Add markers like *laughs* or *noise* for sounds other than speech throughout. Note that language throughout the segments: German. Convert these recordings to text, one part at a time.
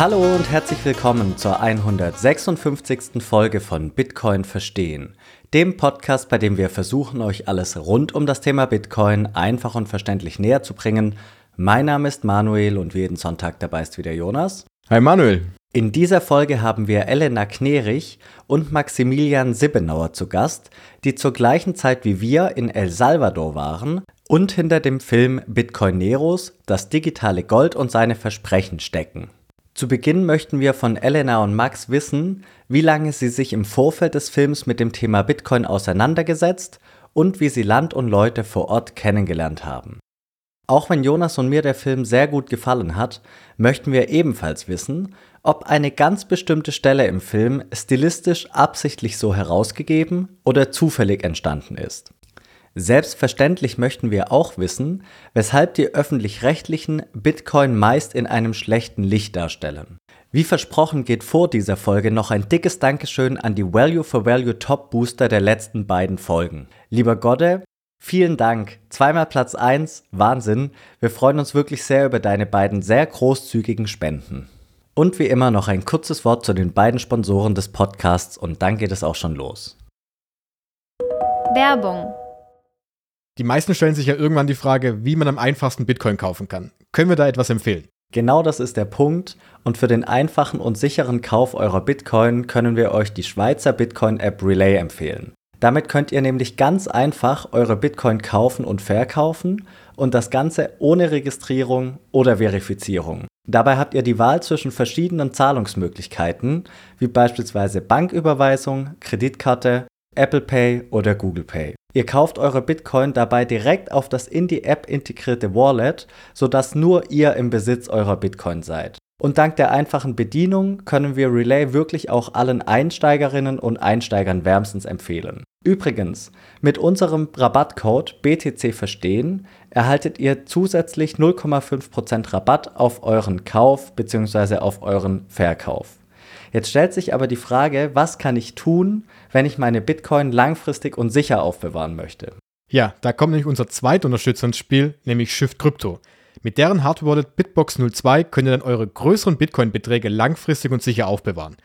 Hallo und herzlich willkommen zur 156. Folge von Bitcoin Verstehen, dem Podcast, bei dem wir versuchen, euch alles rund um das Thema Bitcoin einfach und verständlich näher zu bringen. Mein Name ist Manuel und wie jeden Sonntag dabei ist wieder Jonas. Hi Manuel. In dieser Folge haben wir Elena Knerich und Maximilian Sibbenauer zu Gast, die zur gleichen Zeit wie wir in El Salvador waren und hinter dem Film Bitcoin Neros, das digitale Gold und seine Versprechen stecken. Zu Beginn möchten wir von Elena und Max wissen, wie lange sie sich im Vorfeld des Films mit dem Thema Bitcoin auseinandergesetzt und wie sie Land und Leute vor Ort kennengelernt haben. Auch wenn Jonas und mir der Film sehr gut gefallen hat, möchten wir ebenfalls wissen, ob eine ganz bestimmte Stelle im Film stilistisch absichtlich so herausgegeben oder zufällig entstanden ist. Selbstverständlich möchten wir auch wissen, weshalb die öffentlich-rechtlichen Bitcoin meist in einem schlechten Licht darstellen. Wie versprochen geht vor dieser Folge noch ein dickes Dankeschön an die Value for Value Top Booster der letzten beiden Folgen. Lieber Godde, vielen Dank. Zweimal Platz 1, Wahnsinn. Wir freuen uns wirklich sehr über deine beiden sehr großzügigen Spenden. Und wie immer noch ein kurzes Wort zu den beiden Sponsoren des Podcasts und dann geht es auch schon los. Werbung. Die meisten stellen sich ja irgendwann die Frage, wie man am einfachsten Bitcoin kaufen kann. Können wir da etwas empfehlen? Genau das ist der Punkt und für den einfachen und sicheren Kauf eurer Bitcoin können wir euch die Schweizer Bitcoin-App Relay empfehlen. Damit könnt ihr nämlich ganz einfach eure Bitcoin kaufen und verkaufen und das Ganze ohne Registrierung oder Verifizierung. Dabei habt ihr die Wahl zwischen verschiedenen Zahlungsmöglichkeiten, wie beispielsweise Banküberweisung, Kreditkarte, Apple Pay oder Google Pay. Ihr kauft eure Bitcoin dabei direkt auf das in die App integrierte Wallet, sodass nur ihr im Besitz eurer Bitcoin seid. Und dank der einfachen Bedienung können wir Relay wirklich auch allen Einsteigerinnen und Einsteigern wärmstens empfehlen. Übrigens, mit unserem Rabattcode BTC Verstehen erhaltet ihr zusätzlich 0,5% Rabatt auf euren Kauf bzw. auf euren Verkauf. Jetzt stellt sich aber die Frage, was kann ich tun, wenn ich meine Bitcoin langfristig und sicher aufbewahren möchte? Ja, da kommt nämlich unser zweiter Unterstützer ins Spiel, nämlich Shift Crypto. Mit deren Hardware Wallet Bitbox 02 könnt ihr dann eure größeren Bitcoin-Beträge langfristig und sicher aufbewahren.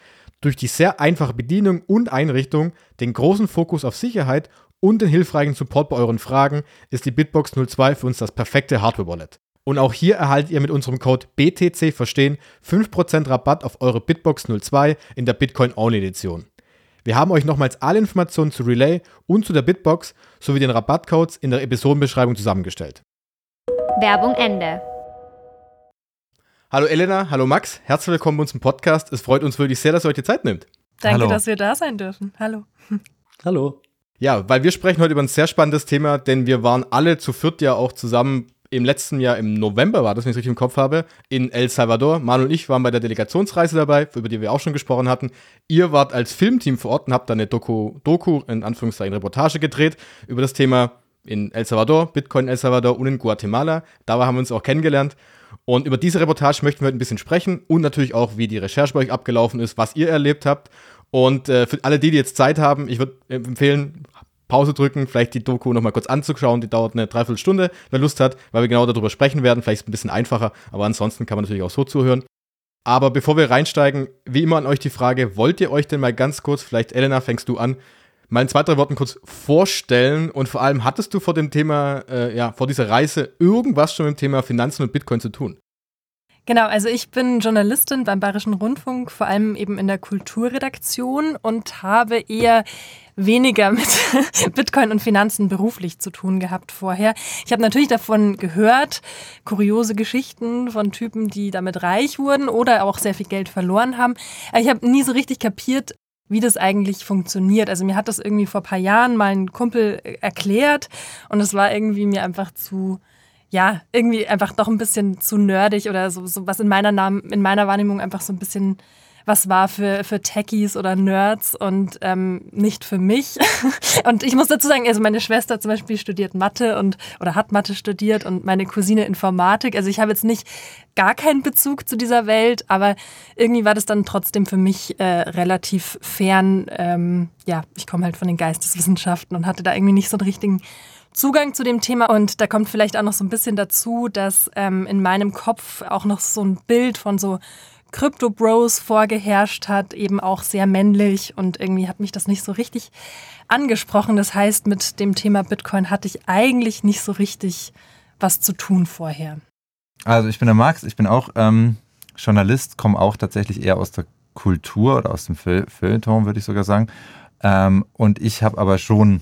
Durch die sehr einfache Bedienung und Einrichtung, den großen Fokus auf Sicherheit und den hilfreichen Support bei euren Fragen ist die Bitbox 02 für uns das perfekte Hardware-Wallet. Und auch hier erhaltet ihr mit unserem Code BTC Verstehen 5% Rabatt auf eure Bitbox 02 in der Bitcoin Only Edition. Wir haben euch nochmals alle Informationen zu Relay und zu der Bitbox sowie den Rabattcodes in der Episodenbeschreibung zusammengestellt. Werbung Ende. Hallo Elena, hallo Max, herzlich willkommen bei uns im Podcast. Es freut uns wirklich sehr, dass ihr euch die Zeit nimmt. Danke, Hallo. dass wir da sein dürfen. Hallo. *laughs* Hallo. Ja, weil wir sprechen heute über ein sehr spannendes Thema, denn wir waren alle zu viert ja auch zusammen im letzten Jahr im November war das, wenn ich es richtig im Kopf habe, in El Salvador. Manu und ich waren bei der Delegationsreise dabei, über die wir auch schon gesprochen hatten. Ihr wart als Filmteam vor Ort und habt da eine Doku, Doku, in Anführungszeichen Reportage gedreht über das Thema in El Salvador, Bitcoin in El Salvador und in Guatemala. Da haben wir uns auch kennengelernt. Und über diese Reportage möchten wir heute ein bisschen sprechen und natürlich auch, wie die Recherche bei euch abgelaufen ist, was ihr erlebt habt. Und äh, für alle die, die jetzt Zeit haben, ich würde empfehlen, Pause drücken, vielleicht die Doku nochmal kurz anzuschauen. Die dauert eine Dreiviertelstunde, wer Lust hat, weil wir genau darüber sprechen werden. Vielleicht ist es ein bisschen einfacher, aber ansonsten kann man natürlich auch so zuhören. Aber bevor wir reinsteigen, wie immer an euch die Frage, wollt ihr euch denn mal ganz kurz, vielleicht Elena, fängst du an, mal in zwei, drei Worten kurz vorstellen und vor allem, hattest du vor dem Thema, äh, ja, vor dieser Reise irgendwas schon mit dem Thema Finanzen und Bitcoin zu tun? Genau, also ich bin Journalistin beim Bayerischen Rundfunk, vor allem eben in der Kulturredaktion und habe eher weniger mit *laughs* Bitcoin und Finanzen beruflich zu tun gehabt vorher. Ich habe natürlich davon gehört, kuriose Geschichten von Typen, die damit reich wurden oder auch sehr viel Geld verloren haben. Ich habe nie so richtig kapiert, wie das eigentlich funktioniert. Also mir hat das irgendwie vor ein paar Jahren mal ein Kumpel erklärt und es war irgendwie mir einfach zu ja, irgendwie einfach doch ein bisschen zu nerdig oder so, so was in meiner, Namen, in meiner Wahrnehmung einfach so ein bisschen was war für, für Techies oder Nerds und ähm, nicht für mich. *laughs* und ich muss dazu sagen, also meine Schwester zum Beispiel studiert Mathe und oder hat Mathe studiert und meine Cousine Informatik. Also ich habe jetzt nicht gar keinen Bezug zu dieser Welt, aber irgendwie war das dann trotzdem für mich äh, relativ fern. Ähm, ja, ich komme halt von den Geisteswissenschaften und hatte da irgendwie nicht so einen richtigen Zugang zu dem Thema und da kommt vielleicht auch noch so ein bisschen dazu, dass ähm, in meinem Kopf auch noch so ein Bild von so Crypto Bros vorgeherrscht hat, eben auch sehr männlich und irgendwie hat mich das nicht so richtig angesprochen. Das heißt, mit dem Thema Bitcoin hatte ich eigentlich nicht so richtig was zu tun vorher. Also ich bin der Max, ich bin auch ähm, Journalist, komme auch tatsächlich eher aus der Kultur oder aus dem Feuilleton, würde ich sogar sagen. Ähm, und ich habe aber schon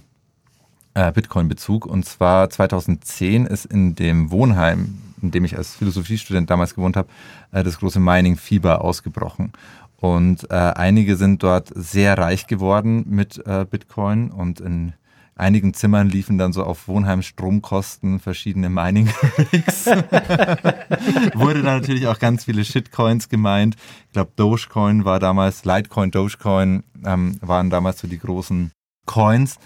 äh, Bitcoin-Bezug. Und zwar 2010 ist in dem Wohnheim, in dem ich als Philosophiestudent damals gewohnt habe, äh, das große Mining-Fieber ausgebrochen. Und äh, einige sind dort sehr reich geworden mit äh, Bitcoin und in einigen Zimmern liefen dann so auf Wohnheim Stromkosten verschiedene Mining Rigs. *laughs* Wurde dann natürlich auch ganz viele Shitcoins gemeint. Ich glaube, Dogecoin war damals, Litecoin, Dogecoin ähm, waren damals so die großen Coins.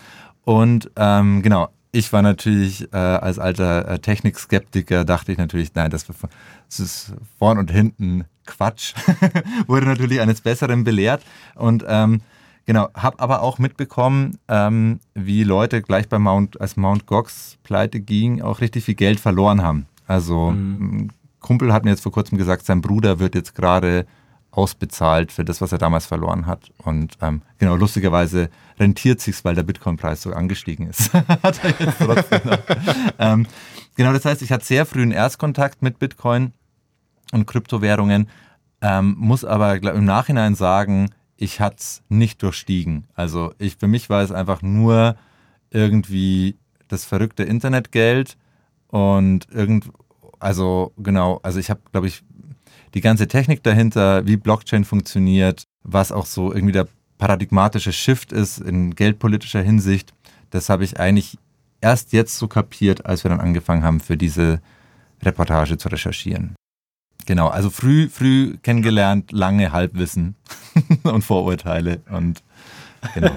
Und ähm, genau, ich war natürlich äh, als alter äh, Technikskeptiker, dachte ich natürlich, nein, das, das ist vorn und hinten Quatsch. *laughs* Wurde natürlich eines Besseren belehrt. Und ähm, genau, habe aber auch mitbekommen, ähm, wie Leute gleich bei Mount, als Mount Gox pleite ging, auch richtig viel Geld verloren haben. Also mhm. ein Kumpel hat mir jetzt vor kurzem gesagt, sein Bruder wird jetzt gerade ausbezahlt für das, was er damals verloren hat. Und ähm, genau, lustigerweise rentiert sich's, weil der Bitcoin-Preis so angestiegen ist. *laughs* hat er jetzt trotzdem *laughs* ähm, genau, das heißt, ich hatte sehr früh einen Erstkontakt mit Bitcoin und Kryptowährungen, ähm, muss aber im Nachhinein sagen, ich hatte es nicht durchstiegen. Also ich, für mich war es einfach nur irgendwie das verrückte Internetgeld und irgend, also genau, also ich habe, glaube ich, die ganze Technik dahinter, wie Blockchain funktioniert, was auch so irgendwie der paradigmatische Shift ist in geldpolitischer Hinsicht, das habe ich eigentlich erst jetzt so kapiert, als wir dann angefangen haben, für diese Reportage zu recherchieren. Genau, also früh, früh kennengelernt, lange Halbwissen *laughs* und Vorurteile und genau.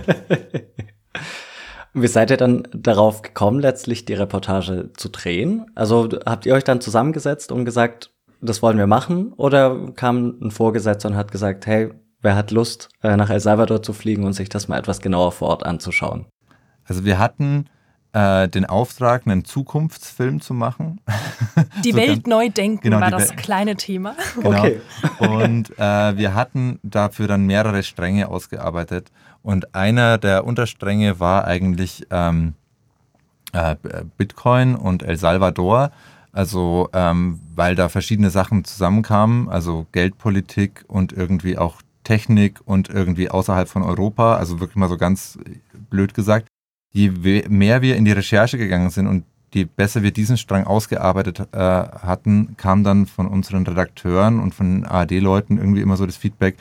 Wie seid ihr dann darauf gekommen, letztlich die Reportage zu drehen? Also habt ihr euch dann zusammengesetzt und gesagt, das wollen wir machen? Oder kam ein Vorgesetzter und hat gesagt, hey, wer hat Lust, äh, nach El Salvador zu fliegen und sich das mal etwas genauer vor Ort anzuschauen? Also wir hatten äh, den Auftrag, einen Zukunftsfilm zu machen. *laughs* Die so Welt neu denken genau, war das kleine Thema. *laughs* Genau. Okay. Und äh, wir hatten dafür dann mehrere Stränge ausgearbeitet. Und einer der Unterstränge war eigentlich ähm, äh, Bitcoin und El Salvador. Also, ähm, weil da verschiedene Sachen zusammenkamen, also Geldpolitik und irgendwie auch Technik und irgendwie außerhalb von Europa, also wirklich mal so ganz blöd gesagt. Je mehr wir in die Recherche gegangen sind und je besser wir diesen Strang ausgearbeitet äh, hatten, kam dann von unseren Redakteuren und von ARD-Leuten irgendwie immer so das Feedback,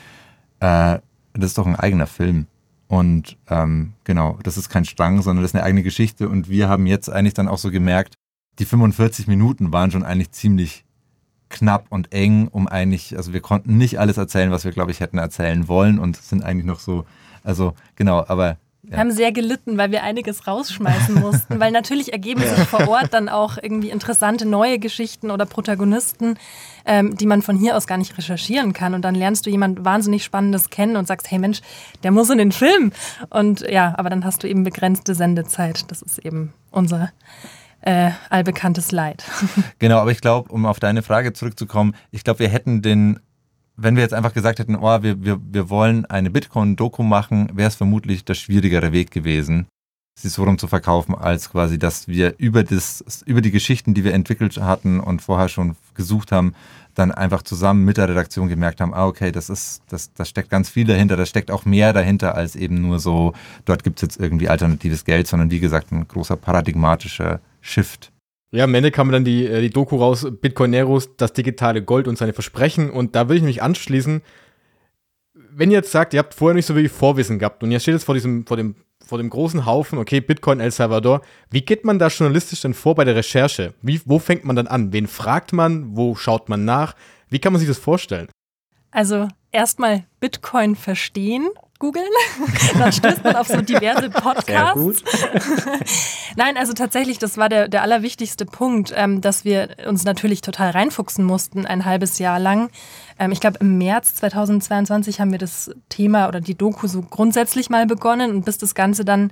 äh, das ist doch ein eigener Film. Und ähm, genau, das ist kein Strang, sondern das ist eine eigene Geschichte. Und wir haben jetzt eigentlich dann auch so gemerkt, die 45 Minuten waren schon eigentlich ziemlich knapp und eng, um eigentlich, also wir konnten nicht alles erzählen, was wir, glaube ich, hätten erzählen wollen und sind eigentlich noch so, also genau, aber wir haben sehr gelitten, weil wir einiges rausschmeißen *laughs* mussten, weil natürlich ergeben sich vor Ort dann auch irgendwie interessante neue Geschichten oder Protagonisten, ähm, die man von hier aus gar nicht recherchieren kann. Und dann lernst du jemand wahnsinnig Spannendes kennen und sagst, hey Mensch, der muss in den Film. Und ja, aber dann hast du eben begrenzte Sendezeit. Das ist eben unser äh, allbekanntes Leid. *laughs* Genau, aber ich glaube, um auf deine Frage zurückzukommen, ich glaube, wir hätten den, wenn wir jetzt einfach gesagt hätten, oh, wir, wir, wir wollen eine Bitcoin-Doku machen, wäre es vermutlich der schwierigere Weg gewesen, sie so rum zu verkaufen, als quasi, dass wir über, das, über die Geschichten, die wir entwickelt hatten und vorher schon gesucht haben, dann einfach zusammen mit der Redaktion gemerkt haben, ah, okay, das ist, das, das steckt ganz viel dahinter, da steckt auch mehr dahinter als eben nur so, dort gibt es jetzt irgendwie alternatives Geld, sondern wie gesagt, ein großer paradigmatischer Shift. Ja, am Ende kam dann die, äh, die Doku raus, Bitcoineros, das digitale Gold und seine Versprechen. Und da will ich mich anschließen. Wenn ihr jetzt sagt, ihr habt vorher nicht so wirklich Vorwissen gehabt und ihr steht jetzt vor diesem, vor dem, vor dem großen Haufen, okay, Bitcoin El Salvador, wie geht man da journalistisch denn vor bei der Recherche? Wie, wo fängt man dann an? Wen fragt man? Wo schaut man nach? Wie kann man sich das vorstellen? Also erstmal Bitcoin verstehen googeln. *laughs* Dann stößt man auf so diverse *laughs* Podcasts. *laughs* Nein, also tatsächlich, das war der, der allerwichtigste Punkt, ähm, dass wir uns natürlich total reinfuchsen mussten, ein halbes Jahr lang. Ähm, ich glaube, im März 2022 haben wir das Thema oder die Doku so grundsätzlich mal begonnen und bis das Ganze dann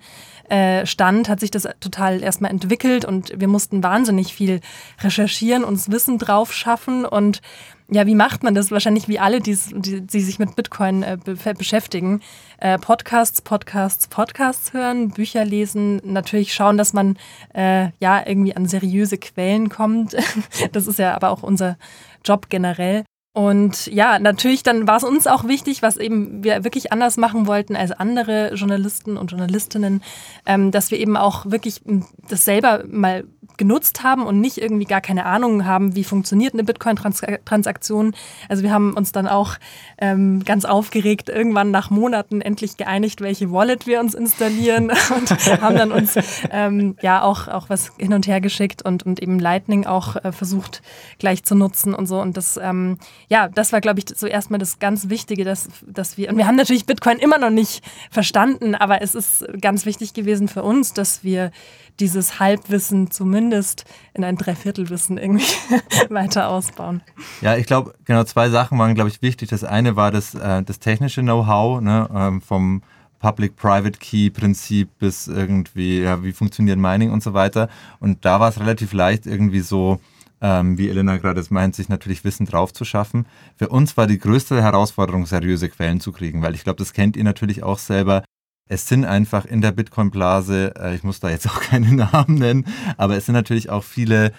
äh, stand, hat sich das total erstmal entwickelt und wir mussten wahnsinnig viel recherchieren, uns Wissen drauf schaffen und ja, wie macht man das? Wahrscheinlich wie alle, die, die sich mit Bitcoin äh, be beschäftigen. Äh, Podcasts, Podcasts, Podcasts hören, Bücher lesen, natürlich schauen, dass man äh, ja irgendwie an seriöse Quellen kommt. *laughs* das ist ja aber auch unser Job generell. Und ja, natürlich, dann war es uns auch wichtig, was eben wir wirklich anders machen wollten als andere Journalisten und Journalistinnen, ähm, dass wir eben auch wirklich das selber mal genutzt haben und nicht irgendwie gar keine Ahnung haben, wie funktioniert eine Bitcoin-Transaktion. Also wir haben uns dann auch ähm, ganz aufgeregt irgendwann nach Monaten endlich geeinigt, welche Wallet wir uns installieren *laughs* und haben dann uns ähm, ja auch, auch was hin und her geschickt und, und eben Lightning auch äh, versucht gleich zu nutzen und so. Und das, ähm, ja, das war, glaube ich, so erstmal das ganz Wichtige, dass, dass wir, und wir haben natürlich Bitcoin immer noch nicht verstanden, aber es ist ganz wichtig gewesen für uns, dass wir dieses Halbwissen zumindest in ein Dreiviertelwissen irgendwie *laughs* weiter ausbauen. Ja, ich glaube, genau zwei Sachen waren, glaube ich, wichtig. Das eine war das, äh, das technische Know-how ne, ähm, vom Public-Private-Key-Prinzip bis irgendwie, ja, wie funktioniert Mining und so weiter. Und da war es relativ leicht, irgendwie so, ähm, wie Elena gerade meint, sich natürlich Wissen drauf zu schaffen. Für uns war die größte Herausforderung, seriöse Quellen zu kriegen, weil ich glaube, das kennt ihr natürlich auch selber es sind einfach in der Bitcoin-Blase, äh, ich muss da jetzt *laughs* auch keine Namen nennen, aber es sind natürlich auch viele,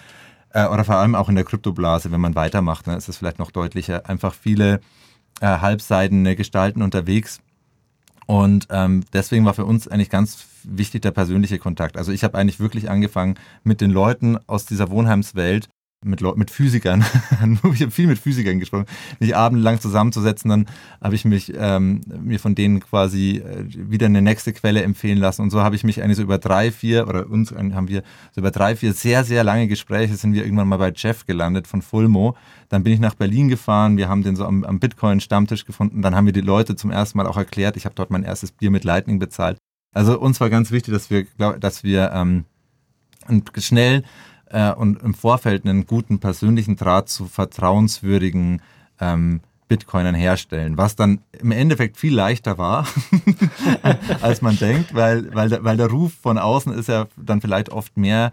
äh, oder vor allem auch in der Kryptoblase, wenn man weitermacht, dann ist es vielleicht noch deutlicher, einfach viele äh, halbseidene Gestalten unterwegs. Und ähm, deswegen war für uns eigentlich ganz wichtig der persönliche Kontakt. Also ich habe eigentlich wirklich angefangen mit den Leuten aus dieser Wohnheimswelt mit, Leuten, mit Physikern, *laughs* ich habe viel mit Physikern gesprochen, mich abendlang zusammenzusetzen, dann habe ich mich ähm, mir von denen quasi äh, wieder eine nächste Quelle empfehlen lassen und so habe ich mich eigentlich so über drei, vier oder uns haben wir so über drei, vier sehr, sehr lange Gespräche sind wir irgendwann mal bei Jeff gelandet von Fulmo. Dann bin ich nach Berlin gefahren, wir haben den so am, am Bitcoin-Stammtisch gefunden, dann haben wir die Leute zum ersten Mal auch erklärt, ich habe dort mein erstes Bier mit Lightning bezahlt. Also uns war ganz wichtig, dass wir, dass wir ähm, schnell äh, und im Vorfeld einen guten persönlichen Draht zu vertrauenswürdigen ähm, Bitcoinern herstellen, was dann im Endeffekt viel leichter war, *laughs* als man denkt, weil, weil, der, weil der Ruf von außen ist ja dann vielleicht oft mehr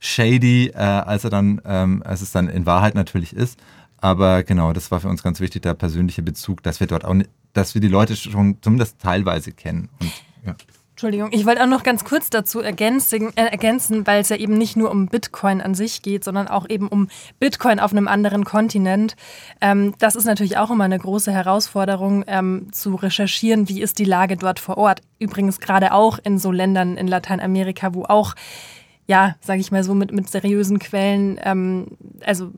shady, äh, als, er dann, ähm, als es dann in Wahrheit natürlich ist. Aber genau, das war für uns ganz wichtig, der persönliche Bezug, dass wir dort auch, dass wir die Leute schon zumindest teilweise kennen. Und, ja. Entschuldigung, ich wollte auch noch ganz kurz dazu ergänzen, äh, ergänzen, weil es ja eben nicht nur um Bitcoin an sich geht, sondern auch eben um Bitcoin auf einem anderen Kontinent. Ähm, das ist natürlich auch immer eine große Herausforderung, ähm, zu recherchieren, wie ist die Lage dort vor Ort. Übrigens gerade auch in so Ländern in Lateinamerika, wo auch, ja, sage ich mal so, mit, mit seriösen Quellen, ähm, also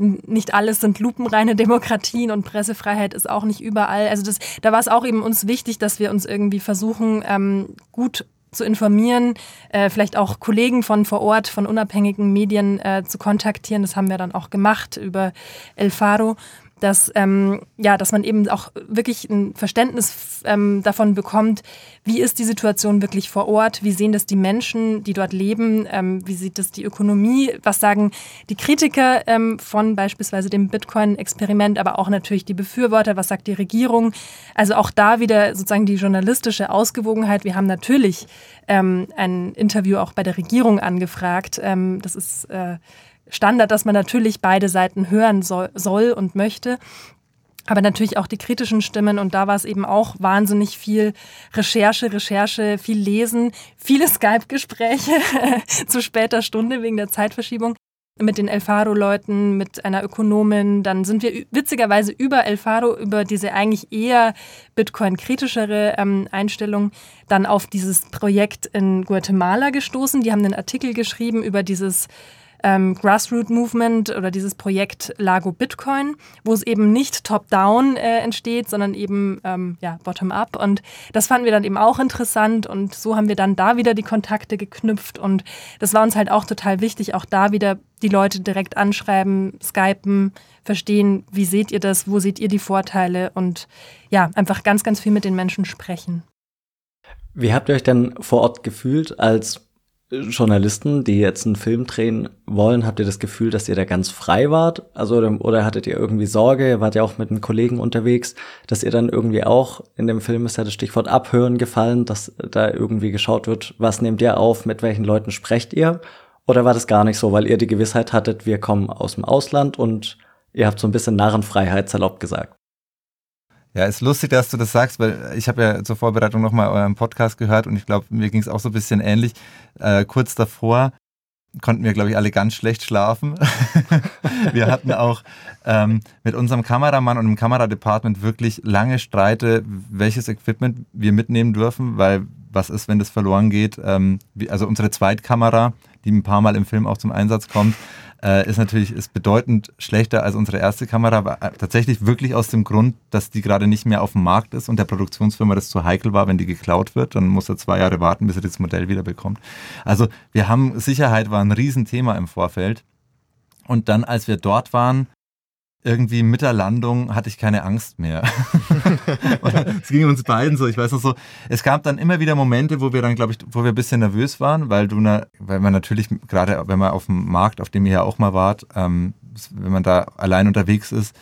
nicht alles sind lupenreine Demokratien und Pressefreiheit ist auch nicht überall. Also das, da war es auch eben uns wichtig, dass wir uns irgendwie versuchen, ähm, gut zu informieren, äh, vielleicht auch Kollegen von vor Ort, von unabhängigen Medien äh, zu kontaktieren. Das haben wir dann auch gemacht über El Faro dass, ähm, ja, dass man eben auch wirklich ein Verständnis ähm, davon bekommt, wie ist die Situation wirklich vor Ort, wie sehen das die Menschen, die dort leben, ähm, wie sieht das die Ökonomie, was sagen die Kritiker ähm, von beispielsweise dem Bitcoin-Experiment, aber auch natürlich die Befürworter, was sagt die Regierung. Also auch da wieder sozusagen die journalistische Ausgewogenheit. Wir haben natürlich ähm, ein Interview auch bei der Regierung angefragt. Ähm, das ist äh, Standard, dass man natürlich beide Seiten hören soll, soll und möchte. Aber natürlich auch die kritischen Stimmen und da war es eben auch wahnsinnig viel Recherche, Recherche, viel Lesen, viele *laughs* Skype-Gespräche *laughs* zu später Stunde wegen der Zeitverschiebung mit den Elfaro-Leuten, mit einer Ökonomin. Dann sind wir witzigerweise über Elfaro, über diese eigentlich eher Bitcoin-kritischere ähm, Einstellung, dann auf dieses Projekt in Guatemala gestoßen. Die haben einen Artikel geschrieben über dieses ähm, Grassroot Movement oder dieses Projekt Lago Bitcoin, wo es eben nicht top-down äh, entsteht, sondern eben ähm, ja, bottom-up. Und das fanden wir dann eben auch interessant und so haben wir dann da wieder die Kontakte geknüpft und das war uns halt auch total wichtig, auch da wieder die Leute direkt anschreiben, skypen, verstehen, wie seht ihr das, wo seht ihr die Vorteile und ja, einfach ganz, ganz viel mit den Menschen sprechen. Wie habt ihr euch denn vor Ort gefühlt, als Journalisten, die jetzt einen Film drehen wollen, habt ihr das Gefühl, dass ihr da ganz frei wart? Also, oder, oder hattet ihr irgendwie Sorge, ihr wart ja auch mit einem Kollegen unterwegs, dass ihr dann irgendwie auch, in dem Film ist ja das Stichwort Abhören gefallen, dass da irgendwie geschaut wird, was nehmt ihr auf, mit welchen Leuten sprecht ihr? Oder war das gar nicht so, weil ihr die Gewissheit hattet, wir kommen aus dem Ausland und Ihr habt so ein bisschen Narrenfreiheit salopp gesagt. Ja, ist lustig, dass du das sagst, weil ich habe ja zur Vorbereitung nochmal euren Podcast gehört und ich glaube, mir ging es auch so ein bisschen ähnlich. Äh, kurz davor konnten wir, glaube ich, alle ganz schlecht schlafen. *laughs* wir hatten auch ähm, mit unserem Kameramann und dem Kameradepartment wirklich lange Streite, welches Equipment wir mitnehmen dürfen, weil was ist, wenn das verloren geht? Ähm, also unsere Zweitkamera, die ein paar Mal im Film auch zum Einsatz kommt, äh, ist natürlich ist bedeutend schlechter als unsere erste Kamera, aber äh, tatsächlich wirklich aus dem Grund, dass die gerade nicht mehr auf dem Markt ist und der Produktionsfirma das zu heikel war, wenn die geklaut wird, dann muss er zwei Jahre warten, bis er das Modell wieder bekommt. Also wir haben, Sicherheit war ein Riesenthema im Vorfeld. Und dann, als wir dort waren, irgendwie mit der Landung hatte ich keine Angst mehr. *laughs* es ging uns beiden so. Ich weiß noch so, es gab dann immer wieder Momente, wo wir dann, glaube ich, wo wir ein bisschen nervös waren, weil du, na, weil man natürlich gerade, wenn man auf dem Markt, auf dem ihr ja auch mal wart, ähm, wenn man da allein unterwegs ist,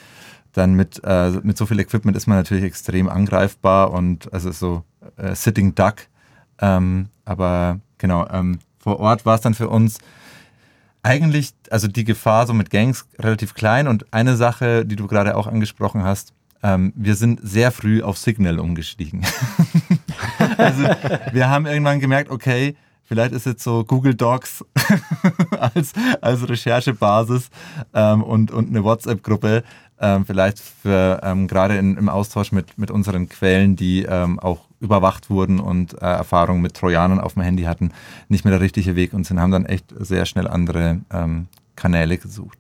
dann mit, äh, mit so viel Equipment ist man natürlich extrem angreifbar und also so äh, Sitting Duck. Ähm, aber genau, ähm, vor Ort war es dann für uns eigentlich, also die Gefahr so mit Gangs relativ klein und eine Sache, die du gerade auch angesprochen hast, ähm, wir sind sehr früh auf Signal umgestiegen. *laughs* also wir haben irgendwann gemerkt, okay, vielleicht ist jetzt so Google Docs *laughs* als, als Recherchebasis ähm, und, und eine WhatsApp-Gruppe ähm, vielleicht ähm, gerade im Austausch mit, mit unseren Quellen, die ähm, auch überwacht wurden und äh, Erfahrungen mit Trojanern auf dem Handy hatten, nicht mehr der richtige Weg und sind, haben dann echt sehr schnell andere ähm, Kanäle gesucht.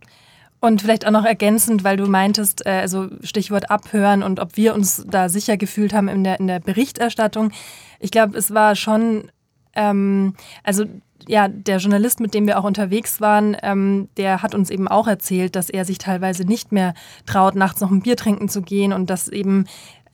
Und vielleicht auch noch ergänzend, weil du meintest, äh, also Stichwort abhören und ob wir uns da sicher gefühlt haben in der, in der Berichterstattung. Ich glaube, es war schon, ähm, also ja, der Journalist, mit dem wir auch unterwegs waren, ähm, der hat uns eben auch erzählt, dass er sich teilweise nicht mehr traut, nachts noch ein Bier trinken zu gehen und dass eben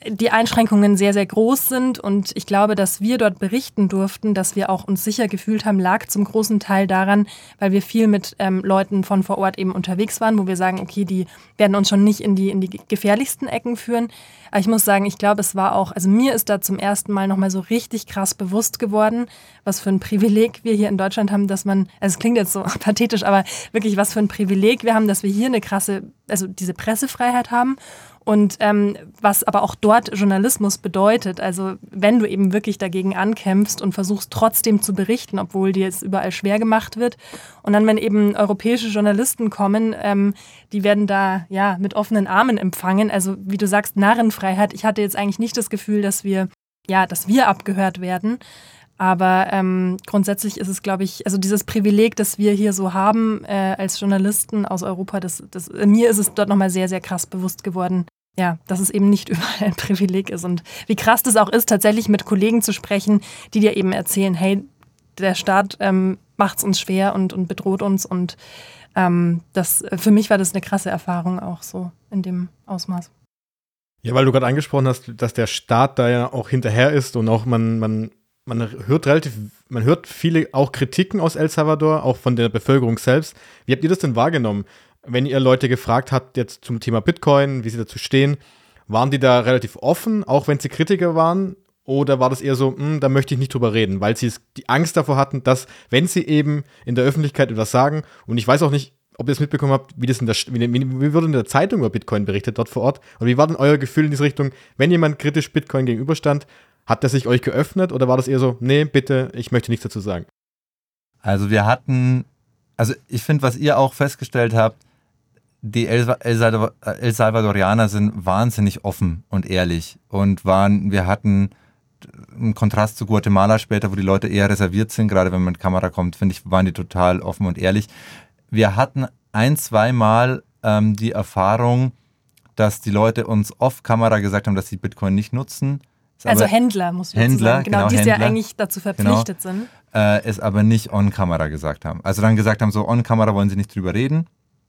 die Einschränkungen sehr, sehr groß sind. Und ich glaube, dass wir dort berichten durften, dass wir auch uns sicher gefühlt haben, lag zum großen Teil daran, weil wir viel mit ähm, Leuten von vor Ort eben unterwegs waren, wo wir sagen, okay, die werden uns schon nicht in die, in die gefährlichsten Ecken führen. Aber ich muss sagen, ich glaube, es war auch, also mir ist da zum ersten Mal nochmal so richtig krass bewusst geworden, was für ein Privileg wir hier in Deutschland haben, dass man, also es klingt jetzt so *laughs* pathetisch, aber wirklich was für ein Privileg wir haben, dass wir hier eine krasse, also diese Pressefreiheit haben und ähm, was aber auch dort Journalismus bedeutet. Also wenn du eben wirklich dagegen ankämpfst und versuchst trotzdem zu berichten, obwohl dir es überall schwer gemacht wird. Und dann, wenn eben europäische Journalisten kommen, ähm, die werden da ja mit offenen Armen empfangen. Also wie du sagst, Narrenfreiheit. Ich hatte jetzt eigentlich nicht das Gefühl, dass wir ja, dass wir abgehört werden. Aber ähm, grundsätzlich ist es, glaube ich, also dieses Privileg, das wir hier so haben äh, als Journalisten aus Europa, das, das, mir ist es dort nochmal sehr, sehr krass bewusst geworden, ja, dass es eben nicht *laughs* überall ein Privileg ist. Und wie krass das auch ist, tatsächlich mit Kollegen zu sprechen, die dir eben erzählen, hey, der Staat ähm, macht es uns schwer und, und bedroht uns. Und ähm, das, für mich war das eine krasse Erfahrung auch so in dem Ausmaß. Ja, weil du gerade angesprochen hast, dass der Staat da ja auch hinterher ist und auch man, man man hört relativ, man hört viele auch Kritiken aus El Salvador, auch von der Bevölkerung selbst. Wie habt ihr das denn wahrgenommen? Wenn ihr Leute gefragt habt jetzt zum Thema Bitcoin, wie sie dazu stehen, waren die da relativ offen, auch wenn sie Kritiker waren? Oder war das eher so, mh, hm, da möchte ich nicht drüber reden, weil sie die Angst davor hatten, dass, wenn sie eben in der Öffentlichkeit etwas sagen, und ich weiß auch nicht, ob ihr es mitbekommen habt, wie, das in der, wie, wie wurde in der Zeitung über Bitcoin berichtet dort vor Ort? Und wie war denn euer Gefühl in diese Richtung, wenn jemand kritisch Bitcoin gegenüberstand, hat der sich euch geöffnet oder war das eher so, nee, bitte, ich möchte nichts dazu sagen? Also wir hatten, also ich finde, was ihr auch festgestellt habt, die El, Salvadorianer sind wahnsinnig offen und ehrlich und waren, wir hatten einen Kontrast zu Guatemala später, wo die Leute eher reserviert sind, gerade wenn man mit Kamera kommt, finde ich, waren die total offen und ehrlich. Wir hatten ein, zweimal ähm, die Erfahrung, dass die Leute uns off-Kamera gesagt haben, dass sie Bitcoin nicht nutzen also Händler, muss ich Händler, sagen. Genau, genau die Händler, ja eigentlich dazu verpflichtet genau, sind. Äh, es aber nicht on-Kamera gesagt haben. Also dann gesagt haben, so on-Kamera wollen sie nicht drüber reden.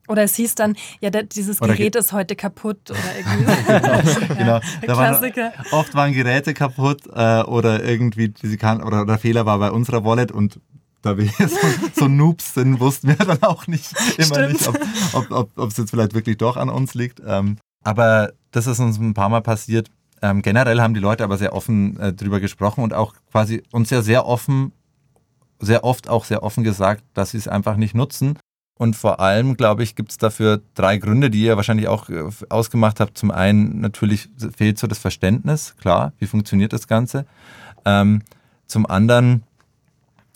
Oder es hieß dann, ja, der, dieses oder Gerät ist heute kaputt oder *laughs* irgendwie genau, genau. ja, Klassiker. Waren, oft waren Geräte kaputt äh, oder irgendwie diese kan oder, oder Fehler war bei unserer Wallet und da wir *laughs* so, so Noobs sind, wussten wir dann auch nicht immer Stimmt. nicht, ob es ob, ob, jetzt vielleicht wirklich doch an uns liegt. Ähm, aber das ist uns ein paar Mal passiert. Ähm, generell haben die Leute aber sehr offen äh, drüber gesprochen und auch quasi uns ja sehr offen, sehr oft auch sehr offen gesagt, dass sie es einfach nicht nutzen. Und vor allem, glaube ich, gibt es dafür drei Gründe, die ihr wahrscheinlich auch äh, ausgemacht habt. Zum einen natürlich fehlt so das Verständnis, klar, wie funktioniert das Ganze. Ähm, zum anderen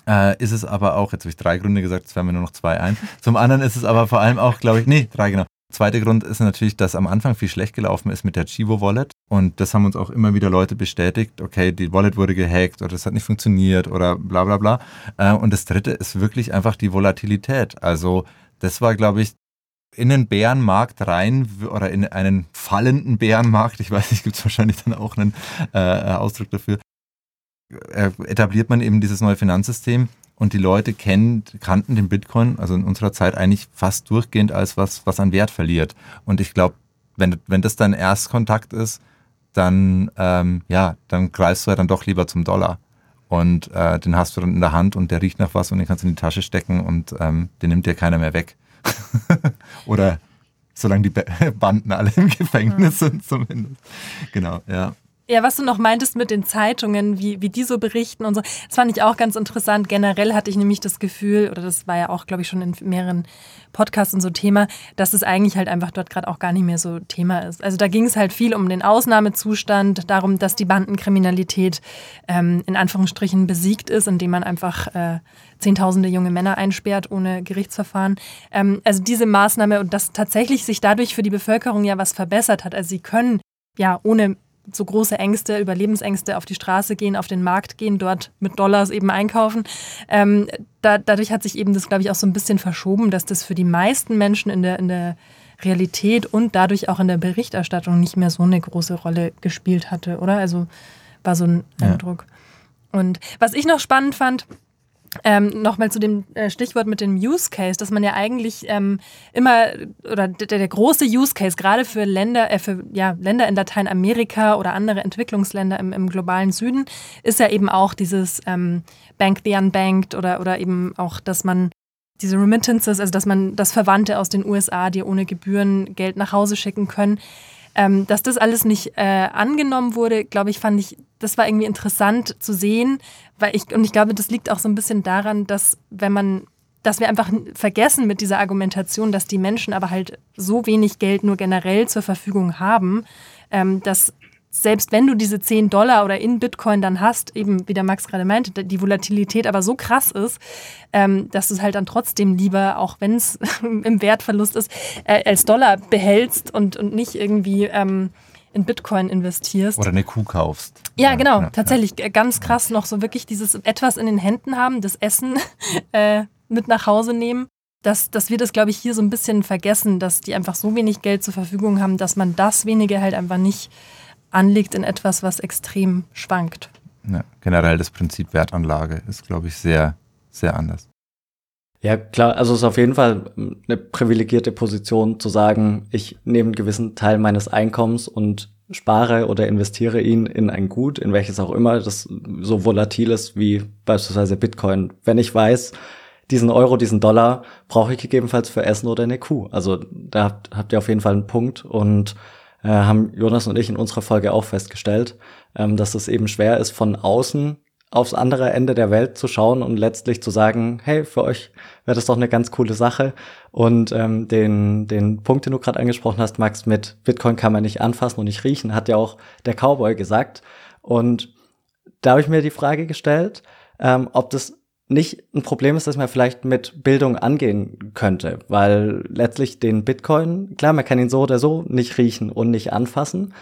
äh, ist es aber auch, jetzt habe ich drei Gründe gesagt, jetzt werden mir nur noch zwei ein. Zum anderen ist es aber vor allem auch, glaube ich, nee, drei genau. Zweiter Grund ist natürlich, dass am Anfang viel schlecht gelaufen ist mit der Chivo Wallet. Und das haben uns auch immer wieder Leute bestätigt. Okay, die Wallet wurde gehackt oder es hat nicht funktioniert oder bla bla bla. Äh, und das dritte ist wirklich einfach die Volatilität. Also das war, glaube ich, in den Bärenmarkt rein oder in einen fallenden Bärenmarkt, ich weiß nicht, gibt es wahrscheinlich dann auch einen äh, Ausdruck dafür, äh, etabliert man eben dieses neue Finanzsystem und die Leute kennen, kannten den Bitcoin, also in unserer Zeit eigentlich fast durchgehend als was, was an Wert verliert. Und ich glaube, wenn, wenn das dein Erstkontakt ist, dann, ähm, ja, dann greifst du ja dann doch lieber zum Dollar. Und äh, den hast du dann in der Hand und der riecht nach was und den kannst du in die Tasche stecken und ähm, den nimmt dir keiner mehr weg. *laughs* Oder solange die *laughs* Banden alle im Gefängnis sind zumindest. Genau, ja. Ja, was du noch meintest mit den Zeitungen, wie, wie die so berichten und so, das fand ich auch ganz interessant. Generell hatte ich nämlich das Gefühl, oder das war ja auch, glaube ich, schon in mehreren Podcasts und so Thema, dass es eigentlich halt einfach dort gerade auch gar nicht mehr so Thema ist. Also da ging es halt viel um den Ausnahmezustand, darum, dass die Bandenkriminalität ähm, in Anführungsstrichen besiegt ist, indem man einfach äh, Zehntausende junge Männer einsperrt ohne Gerichtsverfahren. Ähm, also diese Maßnahme und dass tatsächlich sich dadurch für die Bevölkerung ja was verbessert hat. Also sie können ja ohne so große Ängste, Überlebensängste auf die Straße gehen, auf den Markt gehen, dort mit Dollars eben einkaufen. Ähm, da, dadurch hat sich eben das, glaube ich, auch so ein bisschen verschoben, dass das für die meisten Menschen in der, in der Realität und dadurch auch in der Berichterstattung nicht mehr so eine große Rolle gespielt hatte, oder? Also war so ein Eindruck. Ja. Und was ich noch spannend fand, ähm, Nochmal zu dem äh, Stichwort mit dem Use Case, dass man ja eigentlich ähm, immer, oder der, der, große Use Case, gerade für Länder, äh, für ja, Länder in Lateinamerika oder andere Entwicklungsländer im, im globalen Süden, ist ja eben auch dieses ähm, Bank the Unbanked oder, oder eben auch, dass man diese Remittances, also dass man das Verwandte aus den USA, die ohne Gebühren Geld nach Hause schicken können, ähm, dass das alles nicht äh, angenommen wurde, glaube ich, fand ich, das war irgendwie interessant zu sehen, weil ich, und ich glaube, das liegt auch so ein bisschen daran, dass wenn man dass wir einfach vergessen mit dieser Argumentation, dass die Menschen aber halt so wenig Geld nur generell zur Verfügung haben, ähm, dass selbst wenn du diese 10 Dollar oder in Bitcoin dann hast, eben wie der Max gerade meinte, die Volatilität aber so krass ist, ähm, dass du es halt dann trotzdem lieber, auch wenn es *laughs* im Wertverlust ist, äh, als Dollar behältst und, und nicht irgendwie ähm, in Bitcoin investierst. Oder eine Kuh kaufst. Ja, genau, ja, tatsächlich ja. ganz krass noch so wirklich dieses etwas in den Händen haben, das Essen *laughs* äh, mit nach Hause nehmen. Dass, dass wir das, glaube ich, hier so ein bisschen vergessen, dass die einfach so wenig Geld zur Verfügung haben, dass man das wenige halt einfach nicht anlegt in etwas, was extrem schwankt. Ja, generell das Prinzip Wertanlage ist, glaube ich, sehr, sehr anders. Ja, klar, also es ist auf jeden Fall eine privilegierte Position zu sagen, ich nehme einen gewissen Teil meines Einkommens und spare oder investiere ihn in ein Gut, in welches auch immer, das so volatil ist wie beispielsweise Bitcoin. Wenn ich weiß, diesen Euro, diesen Dollar brauche ich gegebenenfalls für Essen oder eine Kuh. Also da habt, habt ihr auf jeden Fall einen Punkt und äh, haben Jonas und ich in unserer Folge auch festgestellt, ähm, dass es eben schwer ist, von außen aufs andere Ende der Welt zu schauen und letztlich zu sagen, hey, für euch wäre das doch eine ganz coole Sache. Und ähm, den, den Punkt, den du gerade angesprochen hast, Max, mit Bitcoin kann man nicht anfassen und nicht riechen, hat ja auch der Cowboy gesagt. Und da habe ich mir die Frage gestellt, ähm, ob das nicht ein Problem ist, dass man vielleicht mit Bildung angehen könnte, weil letztlich den Bitcoin, klar, man kann ihn so oder so nicht riechen und nicht anfassen,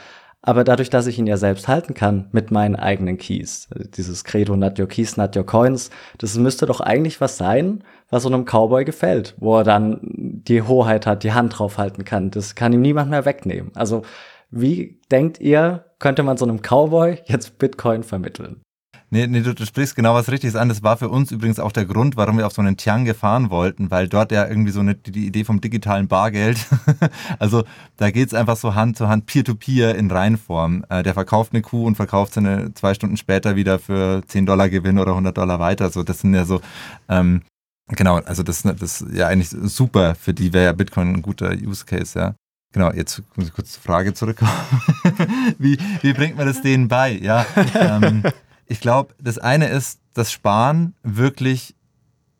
aber dadurch, dass ich ihn ja selbst halten kann mit meinen eigenen Keys, dieses Credo, not your keys, not your coins, das müsste doch eigentlich was sein, was so einem Cowboy gefällt, wo er dann die Hoheit hat, die Hand drauf halten kann. Das kann ihm niemand mehr wegnehmen. Also, wie denkt ihr, könnte man so einem Cowboy jetzt Bitcoin vermitteln? Nee, nee du, du sprichst genau was Richtiges an. Das war für uns übrigens auch der Grund, warum wir auf so einen Tiang fahren wollten, weil dort ja irgendwie so eine, die Idee vom digitalen Bargeld, *laughs* also da geht's einfach so Hand zu Hand, Peer-to-Peer in Reinform. Äh, der verkauft eine Kuh und verkauft sie eine, zwei Stunden später wieder für 10 Dollar Gewinn oder 100 Dollar weiter. So, das sind ja so, ähm, genau, also das, das ist ja eigentlich super, für die wäre ja Bitcoin ein guter Use Case, ja. Genau, jetzt muss ich kurz zur Frage zurückkommen. *laughs* wie, wie bringt man das denen bei? Ja, *laughs* ähm, ich glaube, das eine ist, dass Sparen wirklich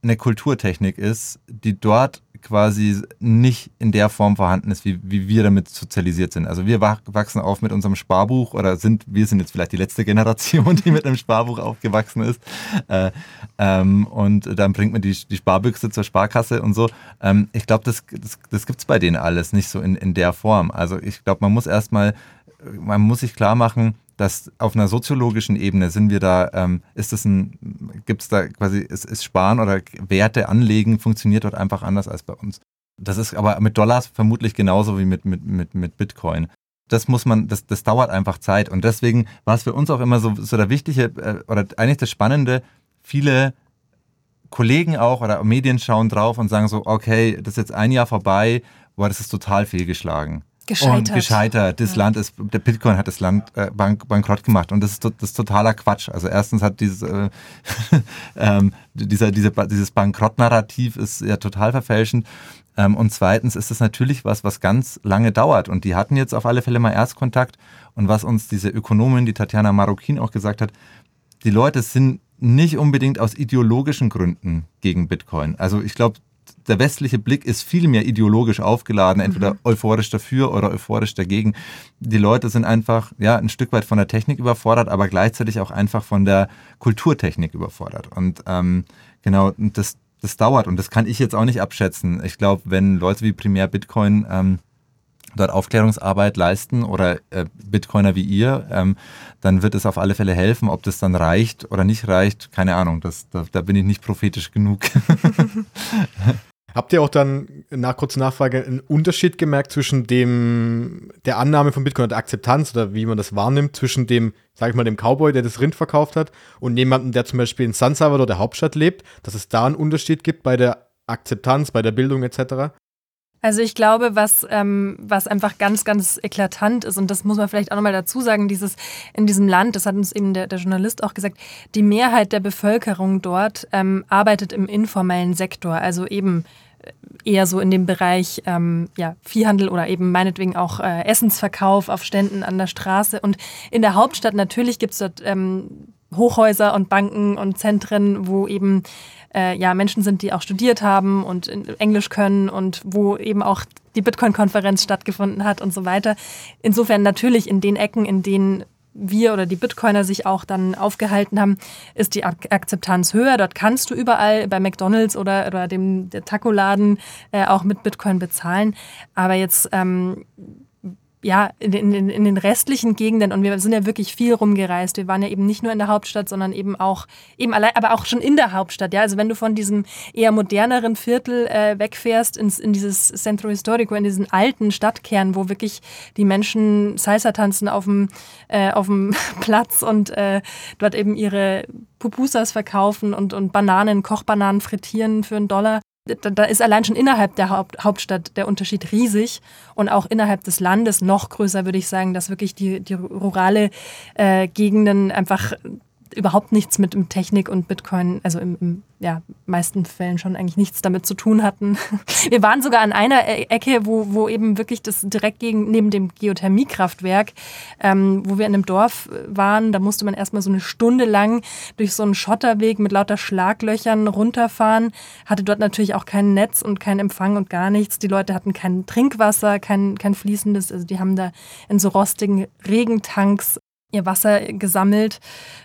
eine Kulturtechnik ist, die dort quasi nicht in der Form vorhanden ist, wie, wie wir damit sozialisiert sind. Also wir wachsen auf mit unserem Sparbuch oder sind, wir sind jetzt vielleicht die letzte Generation, die mit einem Sparbuch aufgewachsen ist. Äh, ähm, und dann bringt man die, die Sparbüchse zur Sparkasse und so. Ähm, ich glaube, das, das, das gibt es bei denen alles nicht so in, in der Form. Also ich glaube, man muss erstmal, man muss sich klar machen, dass auf einer soziologischen Ebene sind wir da, ähm, ist es ein, gibt es da quasi, ist, ist Sparen oder Werte anlegen, funktioniert dort einfach anders als bei uns. Das ist aber mit Dollars vermutlich genauso wie mit, mit, mit, mit Bitcoin. Das muss man, das, das dauert einfach Zeit. Und deswegen war es für uns auch immer so, so der wichtige, äh, oder eigentlich das Spannende, viele Kollegen auch oder Medien schauen drauf und sagen so, okay, das ist jetzt ein Jahr vorbei, boah, das ist total fehlgeschlagen. Gescheitert. Und gescheitert. Das ja. Land ist, der Bitcoin hat das Land äh, bank, bankrott gemacht und das ist, das ist totaler Quatsch. Also erstens hat dieses, äh, *laughs* ähm, dieser, diese, dieses Bankrott-Narrativ ist ja total verfälschend. Ähm, und zweitens ist es natürlich was, was ganz lange dauert. Und die hatten jetzt auf alle Fälle mal Erstkontakt. Und was uns diese Ökonomin, die Tatjana Marokin auch gesagt hat, die Leute sind nicht unbedingt aus ideologischen Gründen gegen Bitcoin. Also ich glaube, der westliche Blick ist viel mehr ideologisch aufgeladen, entweder mhm. euphorisch dafür oder euphorisch dagegen. Die Leute sind einfach ja ein Stück weit von der Technik überfordert, aber gleichzeitig auch einfach von der Kulturtechnik überfordert. Und ähm, genau, das, das dauert und das kann ich jetzt auch nicht abschätzen. Ich glaube, wenn Leute wie Primär Bitcoin ähm, dort Aufklärungsarbeit leisten oder äh, Bitcoiner wie ihr, ähm, dann wird es auf alle Fälle helfen. Ob das dann reicht oder nicht reicht, keine Ahnung. Das, da, da bin ich nicht prophetisch genug. *laughs* *laughs* Habt ihr auch dann nach kurzer Nachfrage einen Unterschied gemerkt zwischen dem der Annahme von Bitcoin der Akzeptanz oder wie man das wahrnimmt zwischen dem, sag ich mal, dem Cowboy, der das Rind verkauft hat und jemandem, der zum Beispiel in San Salvador, der Hauptstadt, lebt, dass es da einen Unterschied gibt bei der Akzeptanz, bei der Bildung etc.? Also ich glaube, was, ähm, was einfach ganz, ganz eklatant ist, und das muss man vielleicht auch nochmal dazu sagen, dieses in diesem Land, das hat uns eben der, der Journalist auch gesagt, die Mehrheit der Bevölkerung dort ähm, arbeitet im informellen Sektor, also eben eher so in dem Bereich ähm, ja, Viehhandel oder eben meinetwegen auch äh, Essensverkauf auf Ständen an der Straße. Und in der Hauptstadt natürlich gibt es dort ähm, Hochhäuser und Banken und Zentren, wo eben äh, ja, Menschen sind, die auch studiert haben und Englisch können und wo eben auch die Bitcoin-Konferenz stattgefunden hat und so weiter. Insofern natürlich in den Ecken, in denen wir oder die Bitcoiner sich auch dann aufgehalten haben, ist die Akzeptanz höher. Dort kannst du überall bei McDonalds oder, oder dem Taco-Laden äh, auch mit Bitcoin bezahlen. Aber jetzt ähm, ja, in, in, in, den restlichen Gegenden und wir sind ja wirklich viel rumgereist. Wir waren ja eben nicht nur in der Hauptstadt, sondern eben auch, eben allein, aber auch schon in der Hauptstadt. Ja, also wenn du von diesem eher moderneren Viertel äh, wegfährst ins, in dieses Centro Historico, in diesen alten Stadtkern, wo wirklich die Menschen Salsa tanzen auf dem, äh, auf dem *laughs* Platz und äh, dort eben ihre Pupusas verkaufen und, und Bananen, Kochbananen frittieren für einen Dollar da, da ist allein schon innerhalb der Haupt, Hauptstadt der Unterschied riesig und auch innerhalb des Landes noch größer, würde ich sagen, dass wirklich die, die rurale äh, Gegenden einfach überhaupt nichts mit Technik und Bitcoin, also im, im ja, meisten Fällen schon eigentlich nichts damit zu tun hatten. *laughs* Wir waren sogar an einer e-, Ecke, wo, wo eben wirklich das direkt gegen, neben dem Geothermiekraftwerk, ähm, wo wir in einem Dorf waren, da musste man erstmal so eine Stunde lang durch so einen Schotterweg mit lauter Schlaglöchern runterfahren, hatte dort natürlich auch kein Netz und kein Empfang und gar nichts. Die Leute hatten kein Trinkwasser, kein, kein fließendes, also die haben da in so rostigen Regentanks ihr Wasser gesammelt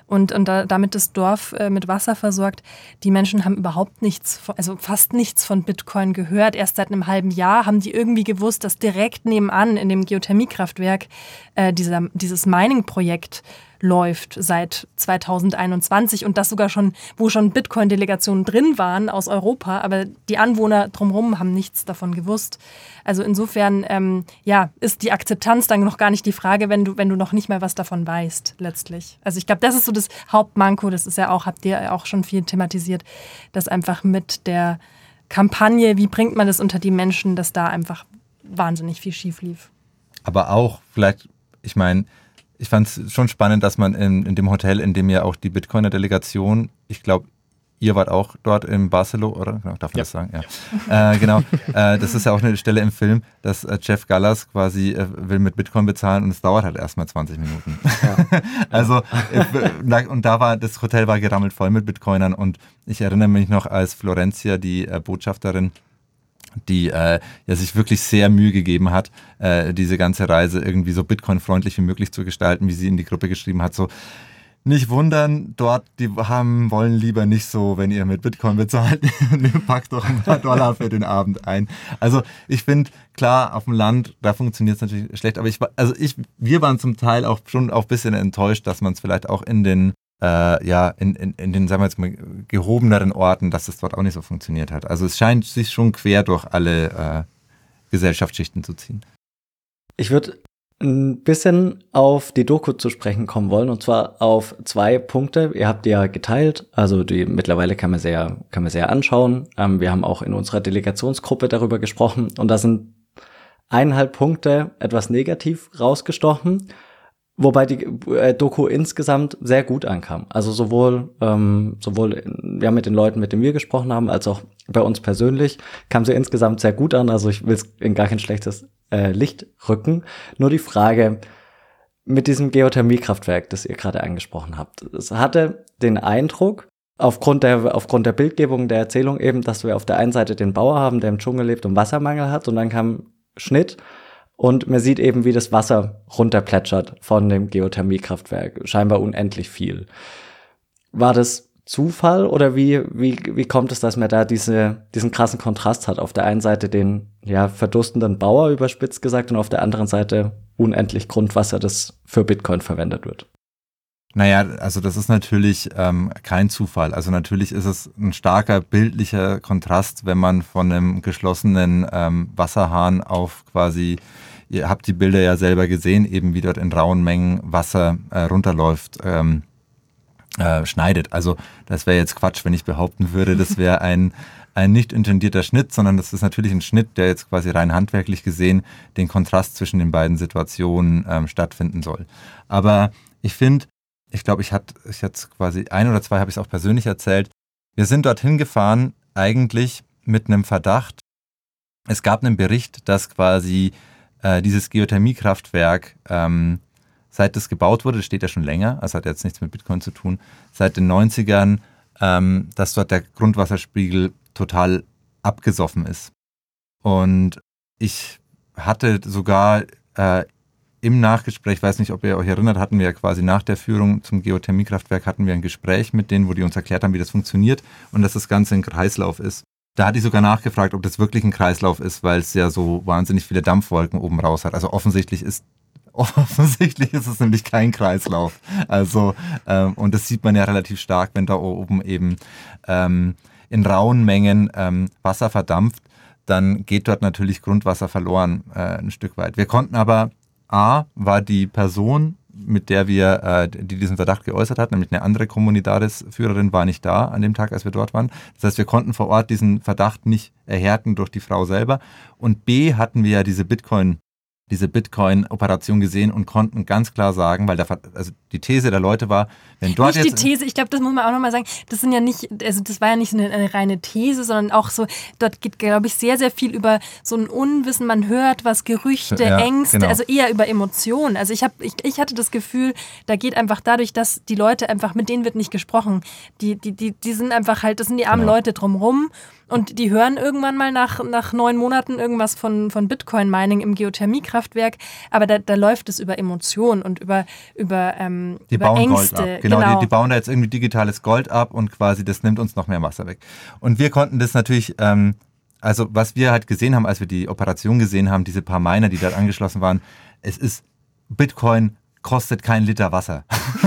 und, und da, damit das Dorf äh, mit Wasser versorgt. Die Menschen haben überhaupt nichts, also fast nichts von Bitcoin gehört. Erst seit einem halben Jahr haben die irgendwie gewusst, dass direkt nebenan in dem Geothermiekraftwerk äh, dieser, dieses Mining-Projekt läuft seit 2021 und das sogar schon, wo schon Bitcoin-Delegationen drin waren aus Europa, aber die Anwohner drumherum haben nichts davon gewusst. Also insofern, ähm, ja, ist die Akzeptanz dann noch gar nicht die Frage, wenn du, wenn du noch nicht mal was davon weißt, letztlich. Also ich glaube, das ist so das Hauptmanko, das ist ja auch, habt ihr auch schon viel thematisiert, dass einfach mit der Kampagne, wie bringt man das unter die Menschen, dass da einfach wahnsinnig viel schief lief. Aber auch vielleicht, ich meine, ich fand es schon spannend, dass man in, in dem Hotel, in dem ja auch die Bitcoiner-Delegation, ich glaube, ihr wart auch dort in Barcelona, oder? Genau, darf man ja. das sagen? Ja. äh, genau. Äh, das ist ja auch eine Stelle im Film, dass äh, Jeff Gallas quasi äh, will mit Bitcoin bezahlen und es dauert halt erstmal 20 Minuten. Ja. *laughs* also, äh, und da war, das Hotel war gerammelt voll mit Bitcoinern und ich erinnere mich noch, als Florencia, die äh, Botschafterin, die äh, ja sich wirklich sehr Mühe gegeben hat, äh, diese ganze Reise irgendwie so Bitcoin-freundlich wie möglich zu gestalten, wie sie in die Gruppe geschrieben hat. So, nicht wundern, dort, die haben, wollen lieber nicht so, wenn ihr mit Bitcoin bezahlt, *laughs* packt doch ein paar Dollar für den Abend ein. Also ich finde, klar, auf dem Land, da funktioniert es natürlich schlecht, aber ich also ich, wir waren zum Teil auch schon auch ein bisschen enttäuscht, dass man es vielleicht auch in den äh, ja, in, in, in den, sagen wir jetzt mal, gehobeneren Orten, dass es dort auch nicht so funktioniert hat. Also es scheint sich schon quer durch alle äh, Gesellschaftsschichten zu ziehen. Ich würde ein bisschen auf die Doku zu sprechen kommen wollen und zwar auf zwei Punkte. Ihr habt die ja geteilt, also die mittlerweile kann man sehr, kann man sehr anschauen. Ähm, wir haben auch in unserer Delegationsgruppe darüber gesprochen und da sind eineinhalb Punkte etwas negativ rausgestochen, wobei die äh, Doku insgesamt sehr gut ankam. Also sowohl, ähm, sowohl ja, mit den Leuten, mit denen wir gesprochen haben, als auch bei uns persönlich kam sie insgesamt sehr gut an. Also ich will es in gar kein schlechtes äh, Licht rücken. Nur die Frage mit diesem Geothermiekraftwerk, das ihr gerade angesprochen habt. Es hatte den Eindruck, aufgrund der, aufgrund der Bildgebung der Erzählung eben, dass wir auf der einen Seite den Bauer haben, der im Dschungel lebt und Wassermangel hat und dann kam Schnitt und man sieht eben, wie das Wasser runterplätschert von dem Geothermiekraftwerk. Scheinbar unendlich viel. War das Zufall oder wie, wie, wie kommt es, dass man da diese, diesen krassen Kontrast hat? Auf der einen Seite den ja, verdurstenden Bauer überspitzt gesagt und auf der anderen Seite unendlich Grundwasser, das für Bitcoin verwendet wird. Naja, also das ist natürlich ähm, kein Zufall. Also natürlich ist es ein starker bildlicher Kontrast, wenn man von einem geschlossenen ähm, Wasserhahn auf quasi, ihr habt die Bilder ja selber gesehen, eben wie dort in rauen Mengen Wasser äh, runterläuft. Ähm, äh, schneidet. Also das wäre jetzt Quatsch, wenn ich behaupten würde, das wäre *laughs* ein, ein nicht intendierter Schnitt, sondern das ist natürlich ein Schnitt, der jetzt quasi rein handwerklich gesehen den Kontrast zwischen den beiden Situationen ähm, stattfinden soll. Aber ich finde, ich glaube, ich hatte ich jetzt quasi ein oder zwei habe ich es auch persönlich erzählt. Wir sind dorthin gefahren eigentlich mit einem Verdacht. Es gab einen Bericht, dass quasi äh, dieses Geothermiekraftwerk ähm, seit das gebaut wurde, das steht ja schon länger, also hat jetzt nichts mit Bitcoin zu tun, seit den 90ern, ähm, dass dort der Grundwasserspiegel total abgesoffen ist. Und ich hatte sogar äh, im Nachgespräch, weiß nicht, ob ihr euch erinnert, hatten wir ja quasi nach der Führung zum Geothermiekraftwerk hatten wir ein Gespräch mit denen, wo die uns erklärt haben, wie das funktioniert und dass das Ganze ein Kreislauf ist. Da hatte ich sogar nachgefragt, ob das wirklich ein Kreislauf ist, weil es ja so wahnsinnig viele Dampfwolken oben raus hat. Also offensichtlich ist *laughs* Offensichtlich ist es nämlich kein Kreislauf. Also, ähm, und das sieht man ja relativ stark, wenn da oben eben ähm, in rauen Mengen ähm, Wasser verdampft, dann geht dort natürlich Grundwasser verloren äh, ein Stück weit. Wir konnten aber, A, war die Person, mit der wir, äh, die diesen Verdacht geäußert hat, nämlich eine andere Kommunitaris-Führerin, war nicht da an dem Tag, als wir dort waren. Das heißt, wir konnten vor Ort diesen Verdacht nicht erhärten durch die Frau selber. Und B, hatten wir ja diese Bitcoin- diese Bitcoin-Operation gesehen und konnten ganz klar sagen, weil der, also die These der Leute war, wenn dort nicht jetzt... die These, ich glaube, das muss man auch nochmal sagen, das sind ja nicht, also das war ja nicht eine, eine reine These, sondern auch so, dort geht, glaube ich, sehr, sehr viel über so ein Unwissen, man hört was, Gerüchte, ja, Ängste, genau. also eher über Emotionen. Also ich, hab, ich, ich hatte das Gefühl, da geht einfach dadurch, dass die Leute einfach, mit denen wird nicht gesprochen, die, die, die, die sind einfach halt, das sind die armen genau. Leute drumrum und die hören irgendwann mal nach, nach neun Monaten irgendwas von, von Bitcoin-Mining im Geothermiekraftwerk, aber da, da läuft es über Emotionen und über, über, ähm, die über bauen Ängste. Gold ab. Genau, genau. Die, die, bauen da jetzt irgendwie digitales Gold ab und quasi das nimmt uns noch mehr Wasser weg. Und wir konnten das natürlich, ähm, also was wir halt gesehen haben, als wir die Operation gesehen haben, diese paar Miner, die dort angeschlossen waren, es ist Bitcoin kostet kein Liter Wasser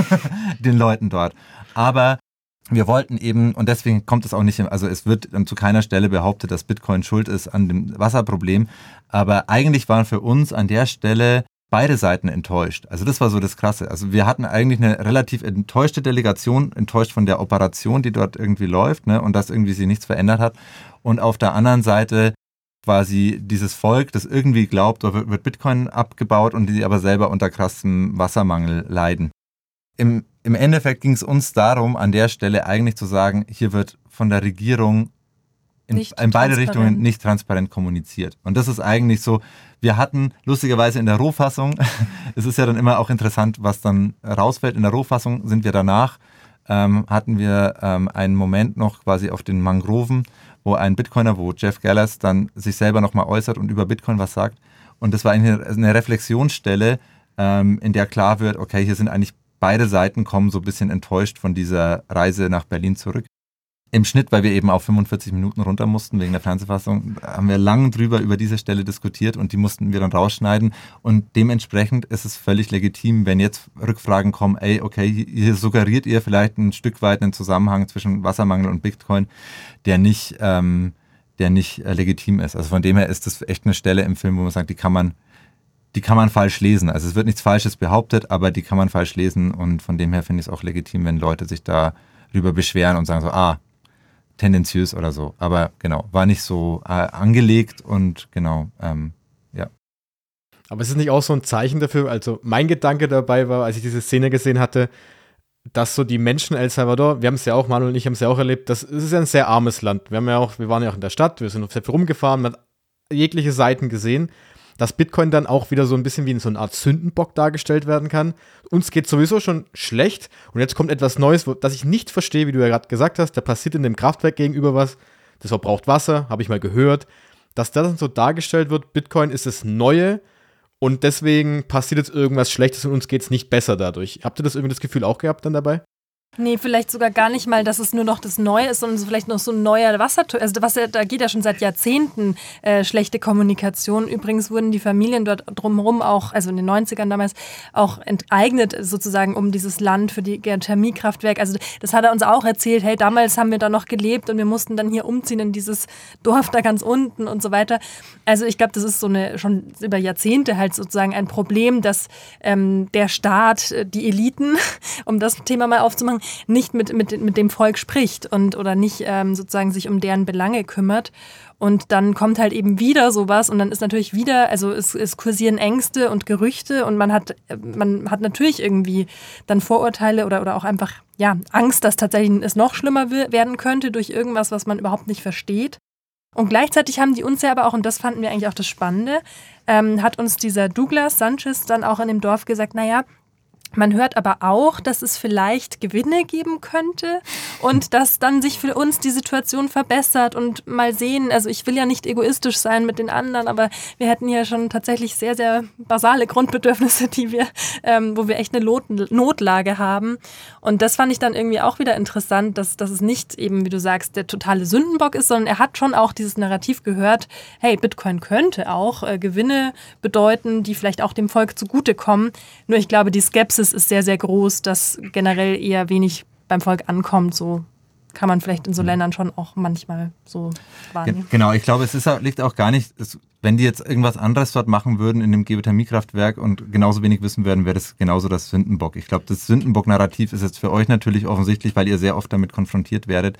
*laughs* den Leuten dort. Aber wir wollten eben, und deswegen kommt es auch nicht, also es wird zu keiner Stelle behauptet, dass Bitcoin schuld ist an dem Wasserproblem, aber eigentlich waren für uns an der Stelle beide Seiten enttäuscht. Also das war so das Krasse. Also wir hatten eigentlich eine relativ enttäuschte Delegation, enttäuscht von der Operation, die dort irgendwie läuft, ne, und dass irgendwie sich nichts verändert hat. Und auf der anderen Seite quasi dieses Volk, das irgendwie glaubt, da wird Bitcoin abgebaut und die aber selber unter krassem Wassermangel leiden. Im im Endeffekt ging es uns darum, an der Stelle eigentlich zu sagen, hier wird von der Regierung in, in beide Richtungen nicht transparent kommuniziert. Und das ist eigentlich so, wir hatten lustigerweise in der Rohfassung, *laughs* es ist ja dann immer auch interessant, was dann rausfällt, in der Rohfassung sind wir danach, ähm, hatten wir ähm, einen Moment noch quasi auf den Mangroven, wo ein Bitcoiner, wo Jeff Gallers dann sich selber nochmal äußert und über Bitcoin was sagt. Und das war eine, eine Reflexionsstelle, ähm, in der klar wird, okay, hier sind eigentlich beide Seiten kommen so ein bisschen enttäuscht von dieser Reise nach Berlin zurück. Im Schnitt, weil wir eben auf 45 Minuten runter mussten wegen der Fernsehfassung, haben wir lang drüber über diese Stelle diskutiert und die mussten wir dann rausschneiden. Und dementsprechend ist es völlig legitim, wenn jetzt Rückfragen kommen, ey, okay, hier suggeriert ihr vielleicht ein Stück weit einen Zusammenhang zwischen Wassermangel und Bitcoin, der nicht, ähm, der nicht äh, legitim ist. Also von dem her ist das echt eine Stelle im Film, wo man sagt, die kann man die kann man falsch lesen. Also es wird nichts Falsches behauptet, aber die kann man falsch lesen und von dem her finde ich es auch legitim, wenn Leute sich darüber beschweren und sagen so, ah, tendenziös oder so. Aber genau, war nicht so äh, angelegt und genau, ähm, ja. Aber es ist nicht auch so ein Zeichen dafür, also mein Gedanke dabei war, als ich diese Szene gesehen hatte, dass so die Menschen El Salvador, wir haben es ja auch, Manuel und ich haben es ja auch erlebt, das, ist ja ein sehr armes Land. Wir haben ja auch, wir waren ja auch in der Stadt, wir sind sehr viel rumgefahren, man hat jegliche Seiten gesehen dass Bitcoin dann auch wieder so ein bisschen wie so eine Art Sündenbock dargestellt werden kann. Uns geht sowieso schon schlecht und jetzt kommt etwas Neues, das ich nicht verstehe, wie du ja gerade gesagt hast. Da passiert in dem Kraftwerk gegenüber was. Das verbraucht Wasser, habe ich mal gehört. Dass das dann so dargestellt wird, Bitcoin ist das Neue und deswegen passiert jetzt irgendwas Schlechtes und uns geht es nicht besser dadurch. Habt ihr das irgendwie das Gefühl auch gehabt dann dabei? Nee, vielleicht sogar gar nicht mal, dass es nur noch das Neue ist, sondern vielleicht noch so ein neuer Wasser. Also was, da geht ja schon seit Jahrzehnten äh, schlechte Kommunikation. Übrigens wurden die Familien dort drumherum auch, also in den 90ern damals, auch enteignet sozusagen um dieses Land für die Geothermiekraftwerk. Also das hat er uns auch erzählt, hey, damals haben wir da noch gelebt und wir mussten dann hier umziehen in dieses Dorf da ganz unten und so weiter. Also ich glaube, das ist so eine schon über Jahrzehnte halt sozusagen ein Problem, dass ähm, der Staat, äh, die Eliten, *laughs* um das Thema mal aufzumachen, nicht mit, mit, mit dem Volk spricht und oder nicht ähm, sozusagen sich um deren Belange kümmert. Und dann kommt halt eben wieder sowas und dann ist natürlich wieder, also es, es kursieren Ängste und Gerüchte und man hat, man hat natürlich irgendwie dann Vorurteile oder, oder auch einfach, ja, Angst, dass tatsächlich es noch schlimmer werden könnte durch irgendwas, was man überhaupt nicht versteht. Und gleichzeitig haben die uns ja aber auch, und das fanden wir eigentlich auch das Spannende, ähm, hat uns dieser Douglas Sanchez dann auch in dem Dorf gesagt, naja, man hört aber auch, dass es vielleicht Gewinne geben könnte und dass dann sich für uns die Situation verbessert und mal sehen, also ich will ja nicht egoistisch sein mit den anderen, aber wir hätten ja schon tatsächlich sehr, sehr basale Grundbedürfnisse, die wir, ähm, wo wir echt eine Lot Notlage haben. Und das fand ich dann irgendwie auch wieder interessant, dass, dass es nicht eben, wie du sagst, der totale Sündenbock ist, sondern er hat schon auch dieses Narrativ gehört, hey, Bitcoin könnte auch äh, Gewinne bedeuten, die vielleicht auch dem Volk zugutekommen. Nur ich glaube, die Skepsis Skepsis ist sehr, sehr groß, dass generell eher wenig beim Volk ankommt. So kann man vielleicht in so mhm. Ländern schon auch manchmal so wahrnehmen. Genau, ich glaube, es ist, liegt auch gar nicht, es, wenn die jetzt irgendwas anderes dort machen würden in dem Geothermiekraftwerk und genauso wenig wissen würden, wäre das genauso das Sündenbock. Ich glaube, das Sündenbock-Narrativ ist jetzt für euch natürlich offensichtlich, weil ihr sehr oft damit konfrontiert werdet.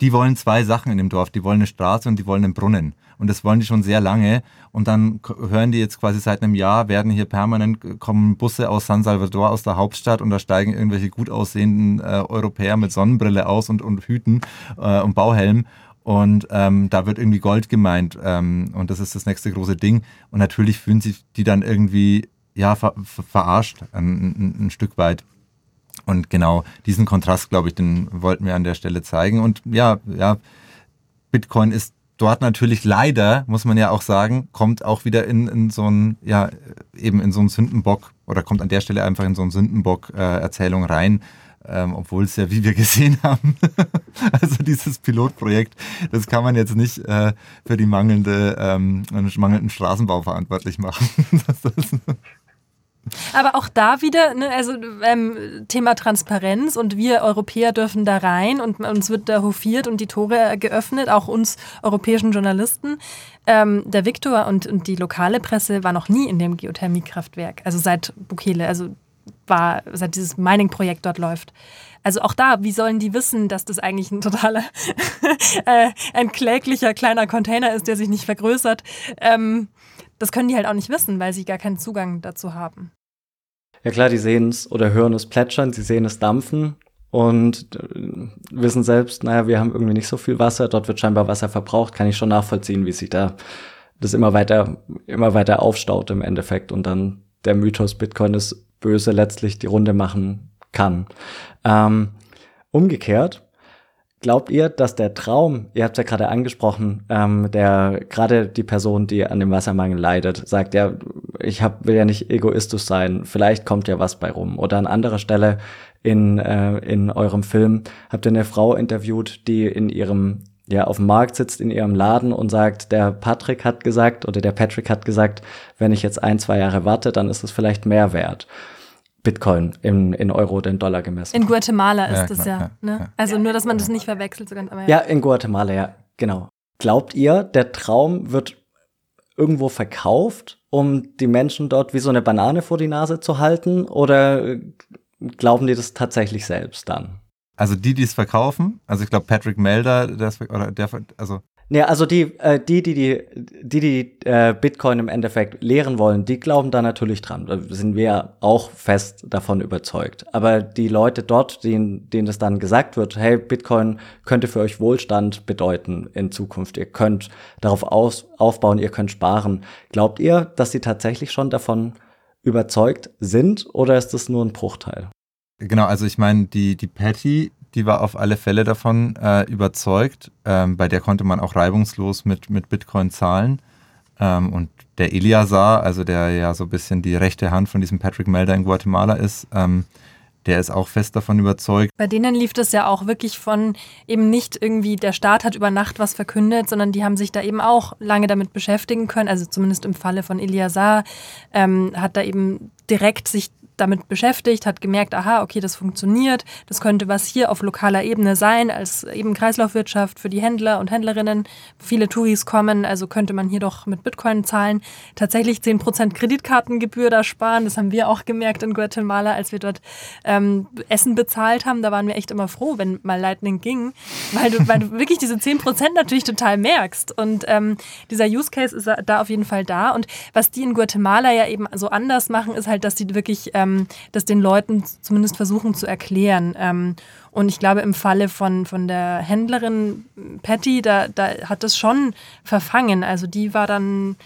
Die wollen zwei Sachen in dem Dorf. Die wollen eine Straße und die wollen einen Brunnen. Und das wollen die schon sehr lange. Und dann hören die jetzt quasi seit einem Jahr, werden hier permanent, kommen Busse aus San Salvador, aus der Hauptstadt und da steigen irgendwelche gut aussehenden äh, Europäer mit Sonnenbrille aus und, und Hüten äh, und Bauhelm. Und ähm, da wird irgendwie Gold gemeint. Ähm, und das ist das nächste große Ding. Und natürlich fühlen sich die dann irgendwie ja, ver verarscht ein, ein, ein Stück weit. Und genau diesen Kontrast, glaube ich, den wollten wir an der Stelle zeigen. Und ja, ja, Bitcoin ist dort natürlich leider, muss man ja auch sagen, kommt auch wieder in, in so ein, ja, eben in so einen Sündenbock oder kommt an der Stelle einfach in so einen Sündenbock-Erzählung äh, rein. Ähm, obwohl es ja, wie wir gesehen haben, *laughs* also dieses Pilotprojekt, das kann man jetzt nicht äh, für die mangelnde, ähm, mangelnden Straßenbau verantwortlich machen. *laughs* aber auch da wieder, ne, also ähm, Thema Transparenz und wir Europäer dürfen da rein und uns wird da hofiert und die Tore geöffnet, auch uns europäischen Journalisten. Ähm, der Viktor und, und die lokale Presse war noch nie in dem Geothermiekraftwerk, also seit Bukele, also war, seit dieses Mining-Projekt dort läuft. Also auch da, wie sollen die wissen, dass das eigentlich ein totaler, *laughs* äh, ein kläglicher kleiner Container ist, der sich nicht vergrößert? Ähm, das können die halt auch nicht wissen, weil sie gar keinen Zugang dazu haben. Ja klar, die sehen es oder hören es plätschern, sie sehen es dampfen und äh, wissen selbst, naja, wir haben irgendwie nicht so viel Wasser, dort wird scheinbar Wasser verbraucht, kann ich schon nachvollziehen, wie sich da das immer weiter, immer weiter aufstaut im Endeffekt und dann der Mythos Bitcoin ist böse letztlich die Runde machen kann. Ähm, umgekehrt Glaubt ihr, dass der Traum, ihr habt es ja gerade angesprochen, ähm, der gerade die Person, die an dem Wassermangel leidet, sagt ja, ich hab, will ja nicht egoistisch sein, vielleicht kommt ja was bei rum. Oder an anderer Stelle in, äh, in eurem Film habt ihr eine Frau interviewt, die in ihrem ja auf dem Markt sitzt in ihrem Laden und sagt, der Patrick hat gesagt oder der Patrick hat gesagt, wenn ich jetzt ein, zwei Jahre warte, dann ist es vielleicht mehr wert. Bitcoin in, in Euro oder in Dollar gemessen. In Guatemala ist ja, das ja. ja, ne? ja. Also nur, dass man das nicht verwechselt. So ganz, aber ja. in Guatemala, ja, genau. Glaubt ihr, der Traum wird irgendwo verkauft, um die Menschen dort wie so eine Banane vor die Nase zu halten? Oder glauben die das tatsächlich selbst dann? Also die, die es verkaufen, also ich glaube Patrick Melder, das, oder der, also ja, also die, äh, die, die, die, die, die äh, Bitcoin im Endeffekt lehren wollen, die glauben da natürlich dran. Da sind wir auch fest davon überzeugt. Aber die Leute dort, denen, denen das dann gesagt wird, hey, Bitcoin könnte für euch Wohlstand bedeuten in Zukunft. Ihr könnt darauf aus, aufbauen, ihr könnt sparen. Glaubt ihr, dass sie tatsächlich schon davon überzeugt sind oder ist das nur ein Bruchteil? Genau, also ich meine, die, die Patty, die war auf alle Fälle davon äh, überzeugt. Ähm, bei der konnte man auch reibungslos mit, mit Bitcoin zahlen. Ähm, und der Eliasar, also der ja so ein bisschen die rechte Hand von diesem Patrick Melder in Guatemala ist, ähm, der ist auch fest davon überzeugt. Bei denen lief das ja auch wirklich von eben nicht irgendwie, der Staat hat über Nacht was verkündet, sondern die haben sich da eben auch lange damit beschäftigen können. Also zumindest im Falle von Eliasar ähm, hat da eben direkt sich damit beschäftigt, hat gemerkt, aha, okay, das funktioniert, das könnte was hier auf lokaler Ebene sein, als eben Kreislaufwirtschaft für die Händler und Händlerinnen. Viele Touris kommen, also könnte man hier doch mit Bitcoin zahlen. Tatsächlich 10% Kreditkartengebühr da sparen, das haben wir auch gemerkt in Guatemala, als wir dort ähm, Essen bezahlt haben. Da waren wir echt immer froh, wenn mal Lightning ging, weil du, weil du wirklich diese 10% natürlich total merkst. Und ähm, dieser Use Case ist da auf jeden Fall da. Und was die in Guatemala ja eben so anders machen, ist halt, dass die wirklich ähm, ähm, das den Leuten zumindest versuchen zu erklären. Ähm, und ich glaube, im Falle von, von der Händlerin Patty, da, da hat das schon verfangen. Also die war dann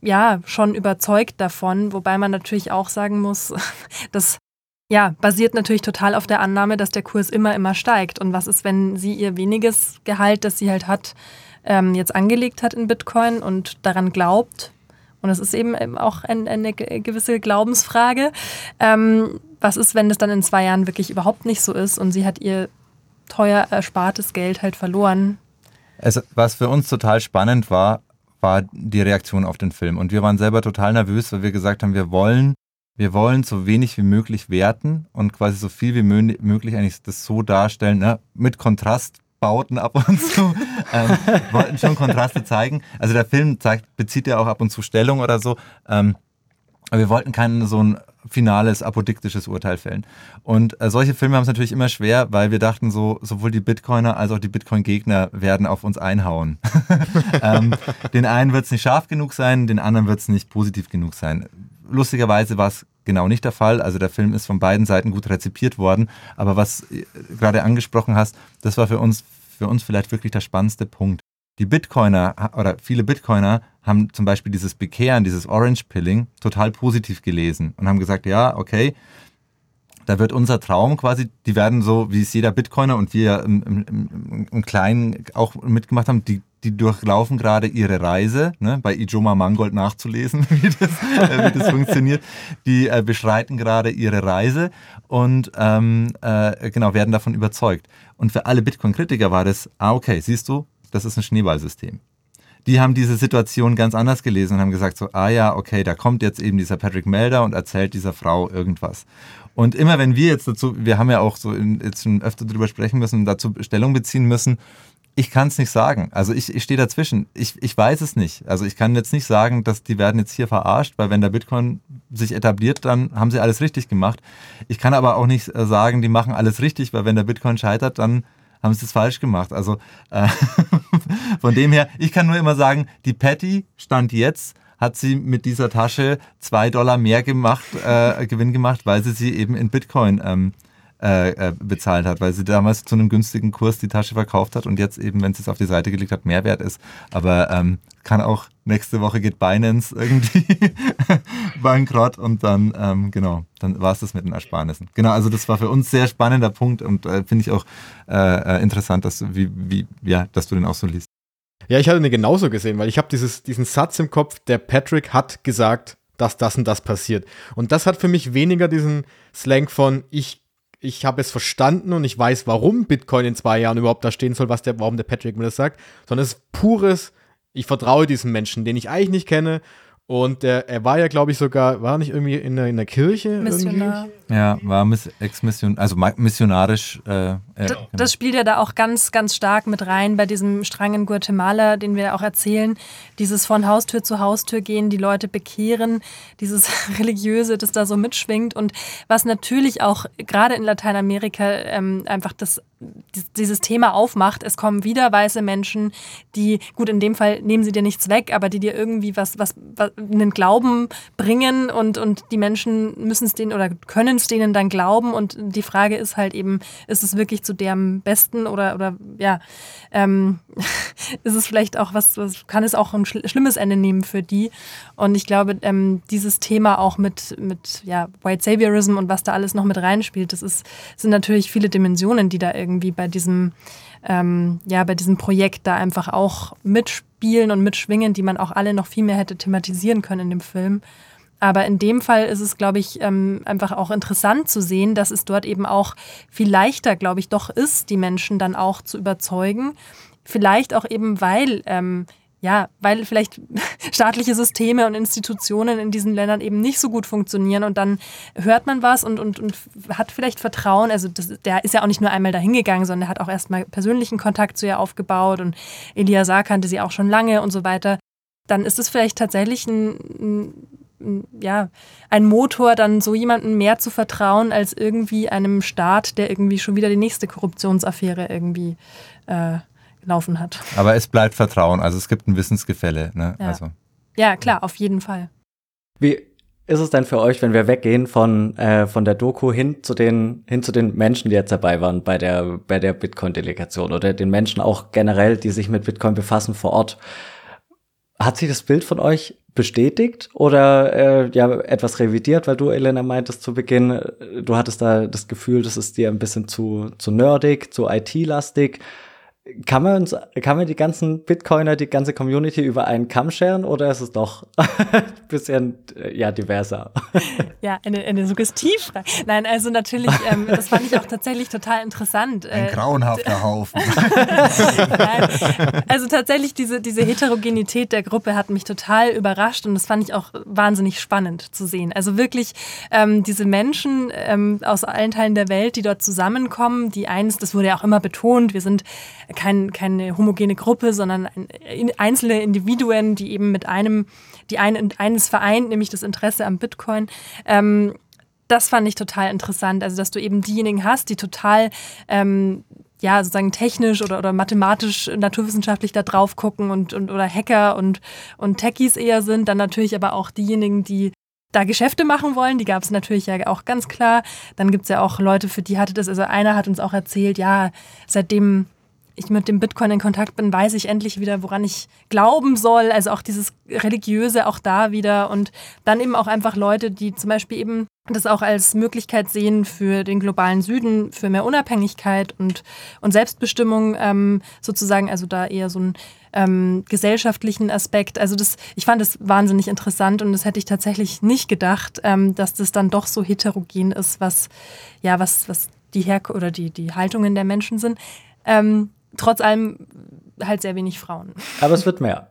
ja schon überzeugt davon, wobei man natürlich auch sagen muss, *laughs* das ja, basiert natürlich total auf der Annahme, dass der Kurs immer, immer steigt. Und was ist, wenn sie ihr weniges Gehalt, das sie halt hat, ähm, jetzt angelegt hat in Bitcoin und daran glaubt, und es ist eben auch ein, eine gewisse Glaubensfrage. Ähm, was ist, wenn das dann in zwei Jahren wirklich überhaupt nicht so ist und sie hat ihr teuer erspartes Geld halt verloren? Also, was für uns total spannend war, war die Reaktion auf den Film. Und wir waren selber total nervös, weil wir gesagt haben, wir wollen, wir wollen so wenig wie möglich werten und quasi so viel wie möglich eigentlich das so darstellen, ne? mit Kontrast Bauten ab und zu, ähm, wollten schon Kontraste zeigen. Also der Film zeigt, bezieht ja auch ab und zu Stellung oder so. Ähm, aber wir wollten kein so ein finales, apodiktisches Urteil fällen. Und äh, solche Filme haben es natürlich immer schwer, weil wir dachten so, sowohl die Bitcoiner als auch die Bitcoin-Gegner werden auf uns einhauen. *laughs* ähm, den einen wird es nicht scharf genug sein, den anderen wird es nicht positiv genug sein. Lustigerweise war es genau nicht der Fall. Also der Film ist von beiden Seiten gut rezipiert worden. Aber was du gerade angesprochen hast, das war für uns, für uns vielleicht wirklich der spannendste Punkt. Die Bitcoiner oder viele Bitcoiner haben zum Beispiel dieses Bekehren, dieses Orange Pilling total positiv gelesen und haben gesagt, ja, okay, da wird unser Traum quasi, die werden so, wie es jeder Bitcoiner und wir im, im, im Kleinen auch mitgemacht haben, die, die durchlaufen gerade ihre Reise, ne, bei Ijoma Mangold nachzulesen, *laughs* wie das, äh, wie das funktioniert. Die äh, beschreiten gerade ihre Reise und ähm, äh, genau werden davon überzeugt. Und für alle Bitcoin-Kritiker war das, ah, okay, siehst du, das ist ein Schneeballsystem die haben diese Situation ganz anders gelesen und haben gesagt so, ah ja, okay, da kommt jetzt eben dieser Patrick Melder und erzählt dieser Frau irgendwas. Und immer wenn wir jetzt dazu, wir haben ja auch so in, jetzt schon öfter darüber sprechen müssen, dazu Stellung beziehen müssen, ich kann es nicht sagen. Also ich, ich stehe dazwischen. Ich, ich weiß es nicht. Also ich kann jetzt nicht sagen, dass die werden jetzt hier verarscht, weil wenn der Bitcoin sich etabliert, dann haben sie alles richtig gemacht. Ich kann aber auch nicht äh, sagen, die machen alles richtig, weil wenn der Bitcoin scheitert, dann haben sie es falsch gemacht. Also äh, *laughs* von dem her, ich kann nur immer sagen, die Patty stand jetzt hat sie mit dieser Tasche zwei Dollar mehr gemacht, äh, Gewinn gemacht, weil sie sie eben in Bitcoin ähm, äh, äh, bezahlt hat, weil sie damals zu einem günstigen Kurs die Tasche verkauft hat und jetzt eben, wenn sie es auf die Seite gelegt hat, mehr wert ist. Aber ähm, kann auch nächste Woche geht Binance irgendwie *laughs* bankrott und dann, ähm, genau, dann war es das mit den Ersparnissen. Genau, also das war für uns sehr spannender Punkt und äh, finde ich auch äh, äh, interessant, dass, wie, wie, ja, dass du den auch so liest. Ja, ich hatte den genauso gesehen, weil ich habe diesen Satz im Kopf, der Patrick hat gesagt, dass das und das passiert. Und das hat für mich weniger diesen Slang von ich ich habe es verstanden und ich weiß, warum Bitcoin in zwei Jahren überhaupt da stehen soll, was der, warum der Patrick mir das sagt, sondern es ist pures, ich vertraue diesem Menschen, den ich eigentlich nicht kenne und der, er war ja, glaube ich, sogar, war nicht irgendwie in der, in der Kirche? Missionar. Irgendwie? Ja, war ex-mission, also missionarisch. Äh, äh, das, genau. das spielt ja da auch ganz, ganz stark mit rein bei diesem Strang in Guatemala, den wir auch erzählen. Dieses von Haustür zu Haustür gehen, die Leute bekehren, dieses *laughs* Religiöse, das da so mitschwingt und was natürlich auch gerade in Lateinamerika ähm, einfach das dieses Thema aufmacht. Es kommen wieder weiße Menschen, die, gut, in dem Fall nehmen sie dir nichts weg, aber die dir irgendwie was, was, was einen Glauben bringen und, und die Menschen müssen es denen oder können es denen dann glauben. Und die Frage ist halt eben, ist es wirklich zu deren Besten oder, oder ja, ähm, *laughs* ist es vielleicht auch was, was, kann es auch ein schlimmes Ende nehmen für die? Und ich glaube, ähm, dieses Thema auch mit, mit ja, White Saviorism und was da alles noch mit reinspielt, das ist, sind natürlich viele Dimensionen, die da irgendwie irgendwie bei diesem, ähm, ja, bei diesem Projekt da einfach auch mitspielen und mitschwingen, die man auch alle noch viel mehr hätte thematisieren können in dem Film. Aber in dem Fall ist es, glaube ich, ähm, einfach auch interessant zu sehen, dass es dort eben auch viel leichter, glaube ich, doch ist, die Menschen dann auch zu überzeugen. Vielleicht auch eben, weil ähm, ja, weil vielleicht *laughs* staatliche Systeme und Institutionen in diesen Ländern eben nicht so gut funktionieren und dann hört man was und, und, und hat vielleicht Vertrauen. Also das, der ist ja auch nicht nur einmal dahin gegangen, sondern er hat auch erstmal persönlichen Kontakt zu ihr aufgebaut und Elia Saar kannte sie auch schon lange und so weiter. Dann ist es vielleicht tatsächlich ein, ein ja, ein Motor, dann so jemandem mehr zu vertrauen, als irgendwie einem Staat, der irgendwie schon wieder die nächste Korruptionsaffäre irgendwie äh, laufen hat. Aber es bleibt Vertrauen, also es gibt ein Wissensgefälle. Ne? Ja. Also. ja, klar, auf jeden Fall. Wie ist es denn für euch, wenn wir weggehen von, äh, von der Doku hin zu, den, hin zu den Menschen, die jetzt dabei waren bei der, bei der Bitcoin-Delegation oder den Menschen auch generell, die sich mit Bitcoin befassen vor Ort? Hat sich das Bild von euch bestätigt oder äh, ja etwas revidiert, weil du, Elena, meintest zu Beginn, äh, du hattest da das Gefühl, das ist dir ein bisschen zu, zu nerdig, zu IT-lastig kann man, uns, kann man die ganzen Bitcoiner, die ganze Community über einen Kamm scheren oder ist es doch ein *laughs* bisschen äh, ja, diverser? *laughs* Ja, eine, eine Suggestivfrage. Nein, also natürlich, ähm, das fand ich auch *laughs* tatsächlich total interessant. Ein äh, grauenhafter Haufen. Nein, also tatsächlich, diese, diese Heterogenität der Gruppe hat mich total überrascht und das fand ich auch wahnsinnig spannend zu sehen. Also wirklich ähm, diese Menschen ähm, aus allen Teilen der Welt, die dort zusammenkommen, die eins, das wurde ja auch immer betont, wir sind kein, keine homogene Gruppe, sondern ein, einzelne Individuen, die eben mit einem, die ein, eines vereint, nämlich das Interesse am Bitcoin. Ähm, das fand ich total interessant. Also, dass du eben diejenigen hast, die total ähm, ja, sozusagen technisch oder, oder mathematisch, naturwissenschaftlich da drauf gucken und, und oder Hacker und, und Techies eher sind. Dann natürlich aber auch diejenigen, die da Geschäfte machen wollen. Die gab es natürlich ja auch ganz klar. Dann gibt es ja auch Leute, für die hatte das, also einer hat uns auch erzählt, ja, seitdem ich mit dem Bitcoin in Kontakt bin, weiß ich endlich wieder, woran ich glauben soll. Also auch dieses Religiöse auch da wieder. Und dann eben auch einfach Leute, die zum Beispiel eben das auch als Möglichkeit sehen für den globalen Süden, für mehr Unabhängigkeit und, und Selbstbestimmung ähm, sozusagen, also da eher so einen ähm, gesellschaftlichen Aspekt. Also das, ich fand das wahnsinnig interessant und das hätte ich tatsächlich nicht gedacht, ähm, dass das dann doch so heterogen ist, was ja, was, was die Her oder die, die Haltungen der Menschen sind. Ähm, trotz allem halt sehr wenig Frauen. Aber es wird mehr.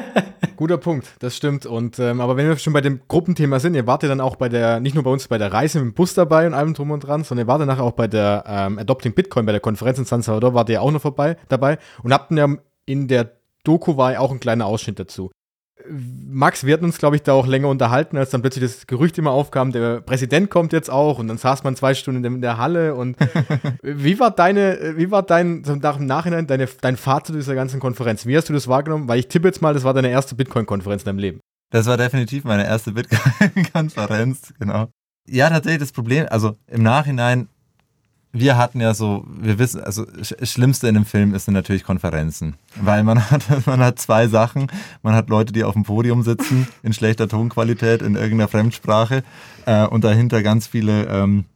*laughs* Guter Punkt, das stimmt. Und ähm, aber wenn wir schon bei dem Gruppenthema sind, ihr wart ja dann auch bei der, nicht nur bei uns bei der Reise mit dem Bus dabei und allem drum und dran, sondern ihr wart danach auch bei der ähm, Adopting Bitcoin, bei der Konferenz in San Salvador, wart ihr ja auch noch vorbei dabei und habt ja in der Doku war ja auch ein kleiner Ausschnitt dazu. Max, wir hatten uns, glaube ich, da auch länger unterhalten, als dann plötzlich das Gerücht immer aufkam, der Präsident kommt jetzt auch und dann saß man zwei Stunden in der Halle und *laughs* wie war deine, wie war dein, nach dem Nachhinein deine, dein Fazit dieser ganzen Konferenz? Wie hast du das wahrgenommen? Weil ich tippe jetzt mal, das war deine erste Bitcoin-Konferenz in deinem Leben. Das war definitiv meine erste Bitcoin-Konferenz, genau. Ja, tatsächlich das Problem, also im Nachhinein wir hatten ja so, wir wissen, also das Schlimmste in dem Film ist natürlich Konferenzen. Weil man *laughs* hat, man hat zwei Sachen. Man hat Leute, die auf dem Podium sitzen, *laughs* in schlechter Tonqualität, in irgendeiner Fremdsprache äh, und dahinter ganz viele, ähm,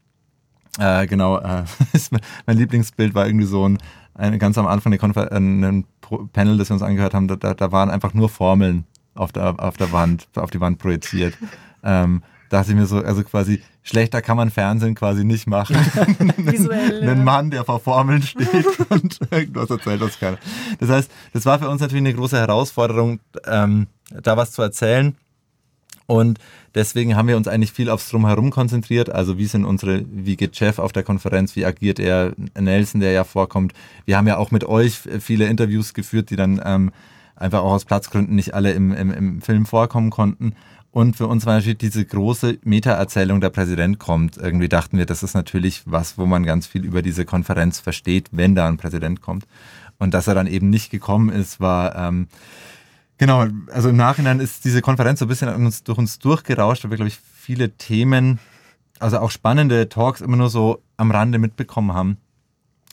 äh, genau, äh, *laughs* mein Lieblingsbild war irgendwie so ein, ein ganz am Anfang der ein Panel, das wir uns angehört haben, da, da waren einfach nur Formeln auf der, auf der Wand, auf die Wand projiziert. Ähm, dachte ich mir so, also quasi schlechter kann man Fernsehen quasi nicht machen. *laughs* Visuell, Ein Mann, der vor Formeln steht *laughs* und irgendwas erzählt, was keiner. Das heißt, das war für uns natürlich eine große Herausforderung, ähm, da was zu erzählen. Und deswegen haben wir uns eigentlich viel aufs Drumherum konzentriert. Also wie sind unsere, wie geht Jeff auf der Konferenz, wie agiert er, Nelson, der ja vorkommt. Wir haben ja auch mit euch viele Interviews geführt, die dann ähm, einfach auch aus Platzgründen nicht alle im, im, im Film vorkommen konnten. Und für uns war natürlich diese große Meta-Erzählung, der Präsident kommt. Irgendwie dachten wir, das ist natürlich was, wo man ganz viel über diese Konferenz versteht, wenn da ein Präsident kommt. Und dass er dann eben nicht gekommen ist, war, ähm, genau, also im Nachhinein ist diese Konferenz so ein bisschen uns, durch uns durchgerauscht, weil wir, glaube ich, viele Themen, also auch spannende Talks immer nur so am Rande mitbekommen haben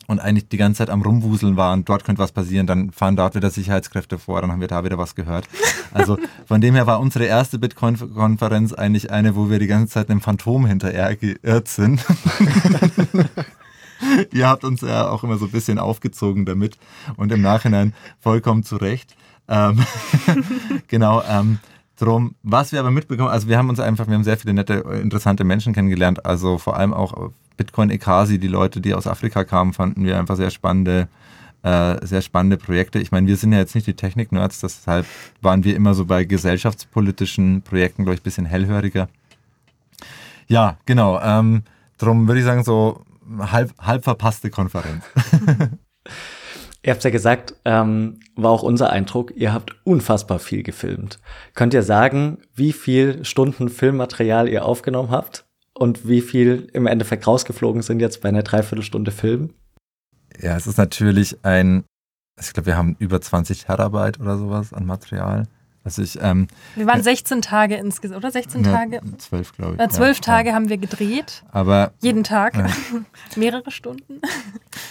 und eigentlich die ganze Zeit am Rumwuseln waren, dort könnte was passieren, dann fahren dort wieder Sicherheitskräfte vor, dann haben wir da wieder was gehört. *laughs* Also von dem her war unsere erste Bitcoin-Konferenz eigentlich eine, wo wir die ganze Zeit einem Phantom hinterher geirrt sind. *laughs* Ihr habt uns ja auch immer so ein bisschen aufgezogen damit und im Nachhinein vollkommen zu Recht. Ähm, *laughs* genau, ähm, drum, was wir aber mitbekommen, also wir haben uns einfach, wir haben sehr viele nette, interessante Menschen kennengelernt, also vor allem auch Bitcoin Ekasi, die Leute, die aus Afrika kamen, fanden wir einfach sehr spannende, äh, sehr spannende Projekte. Ich meine, wir sind ja jetzt nicht die Technik-Nerds, deshalb waren wir immer so bei gesellschaftspolitischen Projekten, glaube ich, ein bisschen hellhöriger. Ja, genau. Ähm, drum würde ich sagen, so halb, halb verpasste Konferenz. *laughs* Ihr habt ja gesagt, ähm, war auch unser Eindruck, ihr habt unfassbar viel gefilmt. Könnt ihr sagen, wie viel Stunden Filmmaterial ihr aufgenommen habt? Und wie viel im Endeffekt rausgeflogen sind jetzt bei einer Dreiviertelstunde Film? Ja, es ist natürlich ein, ich glaube, wir haben über 20 Terabyte oder sowas an Material. Also ich, ähm, wir waren 16 Tage insgesamt, oder? 16 ja, Tage? 12, glaube ich. Ja, 12 ja, Tage haben wir gedreht. Aber. Jeden Tag. *laughs* Mehrere Stunden. *laughs*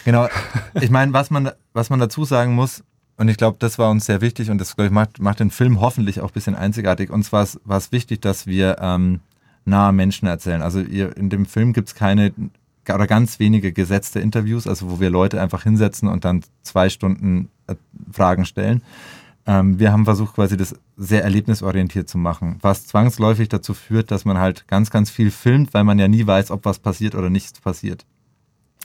Genau. Ich meine, was man, was man dazu sagen muss, und ich glaube, das war uns sehr wichtig und das, glaube ich, macht, macht den Film hoffentlich auch ein bisschen einzigartig. Uns war es wichtig, dass wir ähm, nahe Menschen erzählen. Also ihr, in dem Film gibt es keine oder ganz wenige gesetzte Interviews, also wo wir Leute einfach hinsetzen und dann zwei Stunden äh, Fragen stellen. Ähm, wir haben versucht, quasi das sehr erlebnisorientiert zu machen, was zwangsläufig dazu führt, dass man halt ganz, ganz viel filmt, weil man ja nie weiß, ob was passiert oder nichts passiert.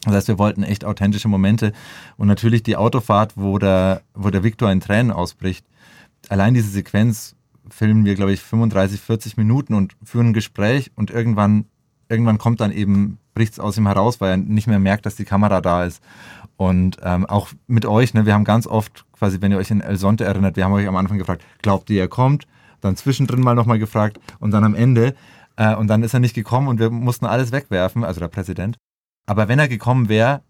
Das heißt, wir wollten echt authentische Momente und natürlich die Autofahrt, wo der, wo der Viktor in Tränen ausbricht. Allein diese Sequenz filmen wir, glaube ich, 35, 40 Minuten und führen ein Gespräch und irgendwann, irgendwann kommt dann eben, bricht es aus ihm heraus, weil er nicht mehr merkt, dass die Kamera da ist. Und ähm, auch mit euch, ne, wir haben ganz oft, quasi, wenn ihr euch in El Sonte erinnert, wir haben euch am Anfang gefragt, glaubt ihr, er kommt? Dann zwischendrin mal nochmal gefragt und dann am Ende. Äh, und dann ist er nicht gekommen und wir mussten alles wegwerfen, also der Präsident. Aber wenn er gekommen wäre,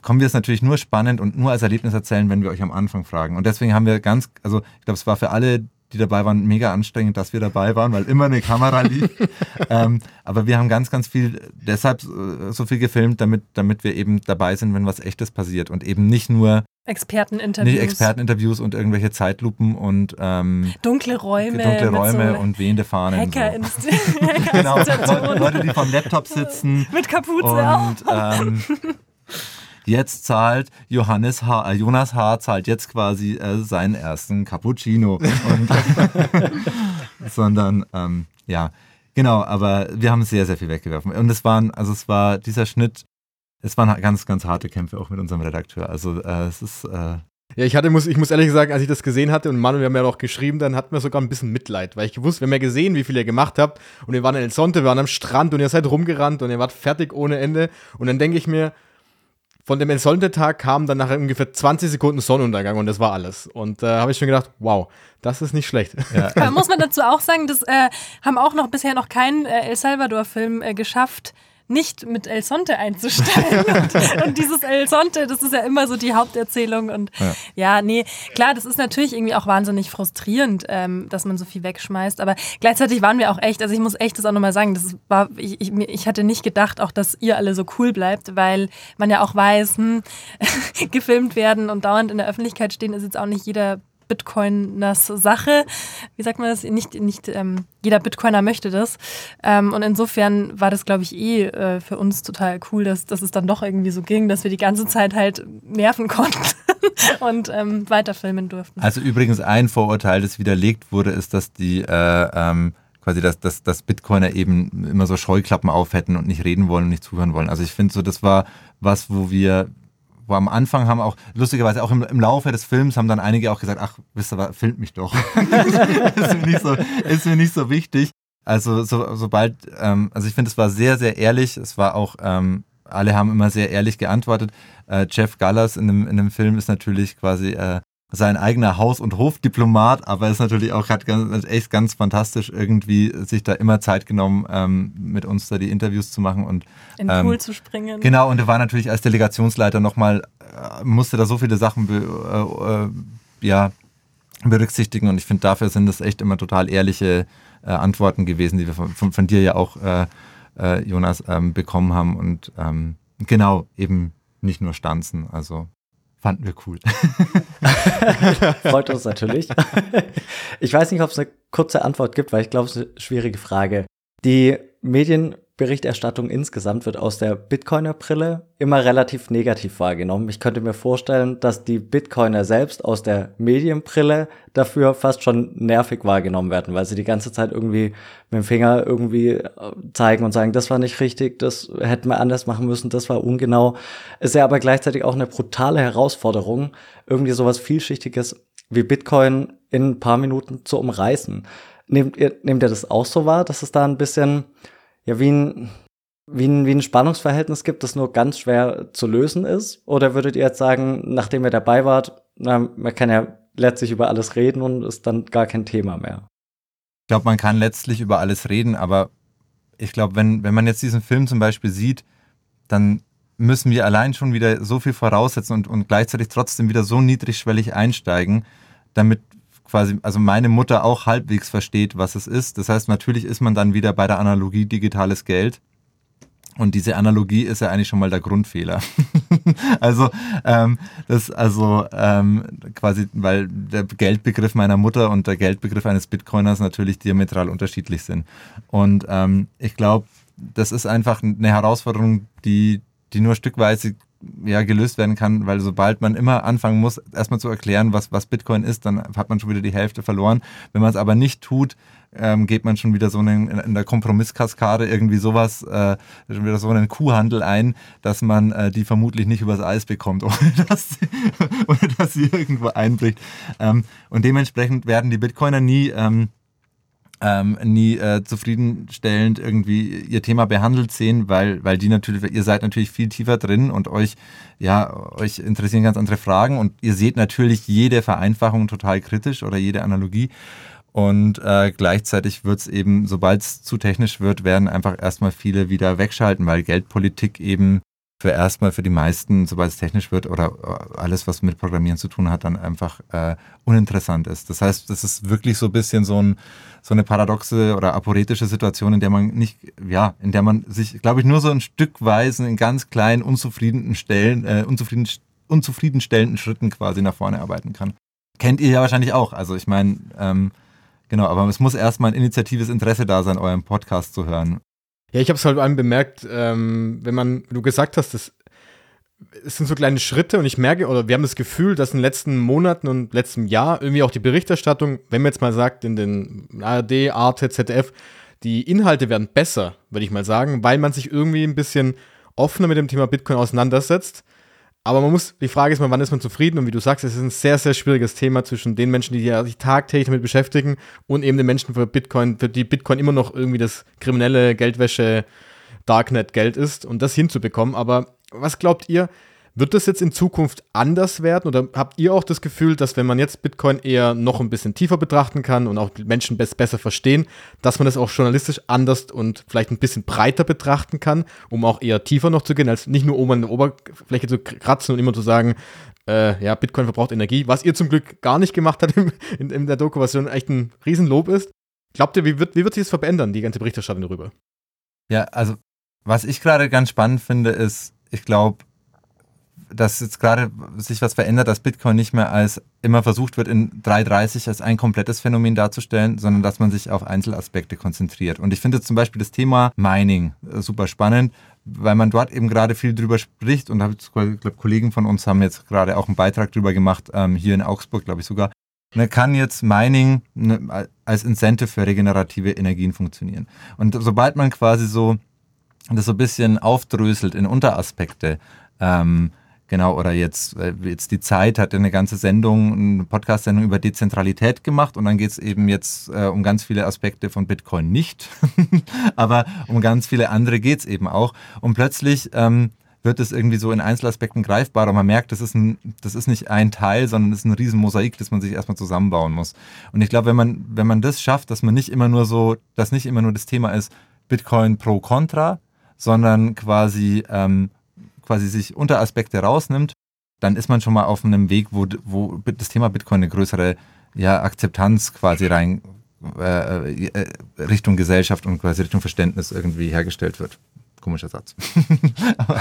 kommen wir es natürlich nur spannend und nur als Erlebnis erzählen, wenn wir euch am Anfang fragen. Und deswegen haben wir ganz, also ich glaube, es war für alle, die dabei waren, mega anstrengend, dass wir dabei waren, weil immer eine Kamera lief. *laughs* ähm, aber wir haben ganz, ganz viel, deshalb äh, so viel gefilmt, damit, damit wir eben dabei sind, wenn was Echtes passiert und eben nicht nur Experteninterviews. Nicht Experteninterviews und irgendwelche Zeitlupen und ähm, dunkle Räume. Dunkle Räume so und wehende Fahnen. Hacker so. *laughs* genau, Leute, Leute, die vom Laptop sitzen. Mit Kapuze und, auch. Ähm, *laughs* jetzt zahlt Johannes H., äh, Jonas H. zahlt jetzt quasi äh, seinen ersten Cappuccino. *laughs* Und, *laughs* sondern, ähm, ja, genau, aber wir haben sehr, sehr viel weggeworfen. Und es waren, also es war dieser Schnitt, es waren ganz, ganz harte Kämpfe auch mit unserem Redakteur. Also äh, es ist, äh, ja, ich hatte, muss, ich muss ehrlich sagen, als ich das gesehen hatte und Manu, wir haben ja noch geschrieben, dann hatten wir sogar ein bisschen Mitleid, weil ich gewusst, wir haben ja gesehen, wie viel ihr gemacht habt und wir waren in El Sonte, wir waren am Strand und ihr seid rumgerannt und ihr wart fertig ohne Ende und dann denke ich mir, von dem Sonntag kam dann nach ungefähr 20 Sekunden Sonnenuntergang und das war alles. Und da äh, habe ich schon gedacht, wow, das ist nicht schlecht. Ja. *laughs* Aber muss man dazu auch sagen, das äh, haben auch noch bisher noch kein äh, El Salvador-Film äh, geschafft, nicht mit El Sonte einzusteigen. *laughs* und, und, dieses El Sonte, das ist ja immer so die Haupterzählung. Und ja, ja nee, klar, das ist natürlich irgendwie auch wahnsinnig frustrierend, ähm, dass man so viel wegschmeißt. Aber gleichzeitig waren wir auch echt, also ich muss echt das auch nochmal sagen, das war, ich, ich, ich hatte nicht gedacht, auch dass ihr alle so cool bleibt, weil man ja auch weiß, hm, *laughs* gefilmt werden und dauernd in der Öffentlichkeit stehen, ist jetzt auch nicht jeder Bitcoiners Sache. Wie sagt man das? Nicht, nicht ähm, jeder Bitcoiner möchte das. Ähm, und insofern war das, glaube ich, eh äh, für uns total cool, dass, dass es dann doch irgendwie so ging, dass wir die ganze Zeit halt nerven konnten *laughs* und ähm, weiterfilmen durften. Also übrigens ein Vorurteil, das widerlegt wurde, ist, dass die äh, ähm, quasi, dass, dass, dass Bitcoiner eben immer so Scheuklappen auf hätten und nicht reden wollen und nicht zuhören wollen. Also ich finde so, das war was, wo wir wo am Anfang haben auch, lustigerweise auch im, im, Laufe des Films haben dann einige auch gesagt, ach, wisst ihr was, filmt mich doch. *laughs* ist, mir nicht so, ist mir nicht so wichtig. Also so, sobald, ähm, also ich finde, es war sehr, sehr ehrlich. Es war auch, ähm, alle haben immer sehr ehrlich geantwortet. Äh, Jeff Gallas in dem, in dem Film ist natürlich quasi äh, sein eigener Haus- und Hofdiplomat, aber ist natürlich auch hat ganz, echt ganz fantastisch irgendwie sich da immer Zeit genommen, ähm, mit uns da die Interviews zu machen und in den ähm, Pool zu springen. Genau, und er war natürlich als Delegationsleiter nochmal, äh, musste da so viele Sachen be, äh, äh, ja, berücksichtigen und ich finde, dafür sind das echt immer total ehrliche äh, Antworten gewesen, die wir von, von, von dir ja auch, äh, äh, Jonas, ähm, bekommen haben und ähm, genau, eben nicht nur Stanzen, also Fanden wir cool. *laughs* *laughs* Freut uns natürlich. Ich weiß nicht, ob es eine kurze Antwort gibt, weil ich glaube, es ist eine schwierige Frage. Die Medien Berichterstattung insgesamt wird aus der Bitcoiner-Brille immer relativ negativ wahrgenommen. Ich könnte mir vorstellen, dass die Bitcoiner selbst aus der Medienbrille dafür fast schon nervig wahrgenommen werden, weil sie die ganze Zeit irgendwie mit dem Finger irgendwie äh, zeigen und sagen, das war nicht richtig, das hätten wir anders machen müssen, das war ungenau. Ist ja aber gleichzeitig auch eine brutale Herausforderung, irgendwie sowas vielschichtiges wie Bitcoin in ein paar Minuten zu umreißen. Nehmt ihr, nehmt ihr das auch so wahr, dass es da ein bisschen ja wie ein, wie ein, wie ein Spannungsverhältnis gibt, das nur ganz schwer zu lösen ist? Oder würdet ihr jetzt sagen, nachdem ihr dabei wart, na, man kann ja letztlich über alles reden und ist dann gar kein Thema mehr? Ich glaube, man kann letztlich über alles reden, aber ich glaube, wenn, wenn man jetzt diesen Film zum Beispiel sieht, dann müssen wir allein schon wieder so viel voraussetzen und, und gleichzeitig trotzdem wieder so niedrigschwellig einsteigen, damit quasi, also meine Mutter auch halbwegs versteht, was es ist. Das heißt, natürlich ist man dann wieder bei der Analogie digitales Geld. Und diese Analogie ist ja eigentlich schon mal der Grundfehler. *laughs* also, ähm, das, also ähm, quasi, weil der Geldbegriff meiner Mutter und der Geldbegriff eines Bitcoiners natürlich diametral unterschiedlich sind. Und ähm, ich glaube, das ist einfach eine Herausforderung, die, die nur stückweise ja, gelöst werden kann, weil sobald man immer anfangen muss, erstmal zu erklären, was, was Bitcoin ist, dann hat man schon wieder die Hälfte verloren. Wenn man es aber nicht tut, ähm, geht man schon wieder so einen, in der Kompromisskaskade irgendwie sowas, äh, schon wieder so einen Kuhhandel ein, dass man äh, die vermutlich nicht übers Eis bekommt, *laughs* ohne dass sie, ohne dass sie irgendwo einbricht. Ähm, und dementsprechend werden die Bitcoiner nie ähm, ähm, nie äh, zufriedenstellend irgendwie ihr Thema behandelt sehen, weil, weil die natürlich, ihr seid natürlich viel tiefer drin und euch, ja, euch interessieren ganz andere Fragen und ihr seht natürlich jede Vereinfachung total kritisch oder jede Analogie. Und äh, gleichzeitig wird es eben, sobald es zu technisch wird, werden einfach erstmal viele wieder wegschalten, weil Geldpolitik eben für erstmal für die meisten, sobald es technisch wird oder äh, alles, was mit Programmieren zu tun hat, dann einfach äh, uninteressant ist. Das heißt, das ist wirklich so ein bisschen so, ein, so eine paradoxe oder aporetische Situation, in der man nicht, ja, in der man sich, glaube ich, nur so ein Stückweise in ganz kleinen, unzufriedenen Stellen, äh, unzufrieden, unzufriedenstellenden Schritten quasi nach vorne arbeiten kann. Kennt ihr ja wahrscheinlich auch. Also ich meine, ähm, genau, aber es muss erstmal ein initiatives Interesse da sein, euren Podcast zu hören. Ja, ich habe es halt allem bemerkt, ähm, wenn man, du gesagt hast, das, es sind so kleine Schritte und ich merke, oder wir haben das Gefühl, dass in den letzten Monaten und letztem Jahr irgendwie auch die Berichterstattung, wenn man jetzt mal sagt, in den ARD, Arte, ZDF, die Inhalte werden besser, würde ich mal sagen, weil man sich irgendwie ein bisschen offener mit dem Thema Bitcoin auseinandersetzt aber man muss, die Frage ist mal, wann ist man zufrieden? Und wie du sagst, es ist ein sehr, sehr schwieriges Thema zwischen den Menschen, die sich tagtäglich damit beschäftigen und eben den Menschen für Bitcoin, für die Bitcoin immer noch irgendwie das kriminelle Geldwäsche Darknet-Geld ist und das hinzubekommen. Aber was glaubt ihr, Wird das jetzt in Zukunft anders werden oder habt ihr auch das Gefühl, dass wenn man jetzt Bitcoin eher noch ein bisschen tiefer betrachten kann und auch Menschen besser verstehen, dass man das auch journalistisch anders und vielleicht ein bisschen breiter betrachten kann, um auch eher tiefer noch zu gehen, als nicht nur oben an der Oberfläche zu kratzen und immer zu sagen, äh, ja, Bitcoin verbraucht Energie, was ihr zum Glück gar nicht gemacht habt *laughs* in, in, in der Doku, was schon echt ein Riesenlob ist. Glaubt ihr, wie wird, wie wird sich das verändern, die ganze Berichterstattung darüber? Ja, also was ich gerade ganz spannend finde, ist, ich glaube, dass jetzt gerade sich was verändert, dass Bitcoin nicht mehr als immer versucht wird, in 3.30 als ein komplettes Phänomen darzustellen, sondern dass man sich auf Einzelaspekte konzentriert. Und ich finde zum Beispiel das Thema Mining äh, super spannend, weil man dort eben gerade viel drüber spricht und ich glaube, Kollegen von uns haben jetzt gerade auch einen Beitrag drüber gemacht, ähm, hier in Augsburg, glaube ich sogar. Man kann jetzt Mining ne, als Incentive für regenerative Energien funktionieren. Und sobald man quasi so das so ein bisschen aufdröselt in Unteraspekte, ähm, Genau, oder jetzt, äh, jetzt die Zeit hat eine ganze Sendung, eine Podcast-Sendung über Dezentralität gemacht und dann geht es eben jetzt äh, um ganz viele Aspekte von Bitcoin nicht, *laughs* aber um ganz viele andere geht es eben auch. Und plötzlich ähm, wird es irgendwie so in Einzelaspekten greifbar und man merkt, das ist, ein, das ist nicht ein Teil, sondern das ist ein Riesenmosaik, das man sich erstmal zusammenbauen muss. Und ich glaube, wenn man, wenn man das schafft, dass man nicht immer nur so, dass nicht immer nur das Thema ist, Bitcoin pro Contra, sondern quasi ähm, quasi sich Unteraspekte rausnimmt, dann ist man schon mal auf einem Weg, wo, wo das Thema Bitcoin eine größere ja, Akzeptanz quasi rein äh, äh, Richtung Gesellschaft und quasi Richtung Verständnis irgendwie hergestellt wird. Komischer Satz. *laughs* Aber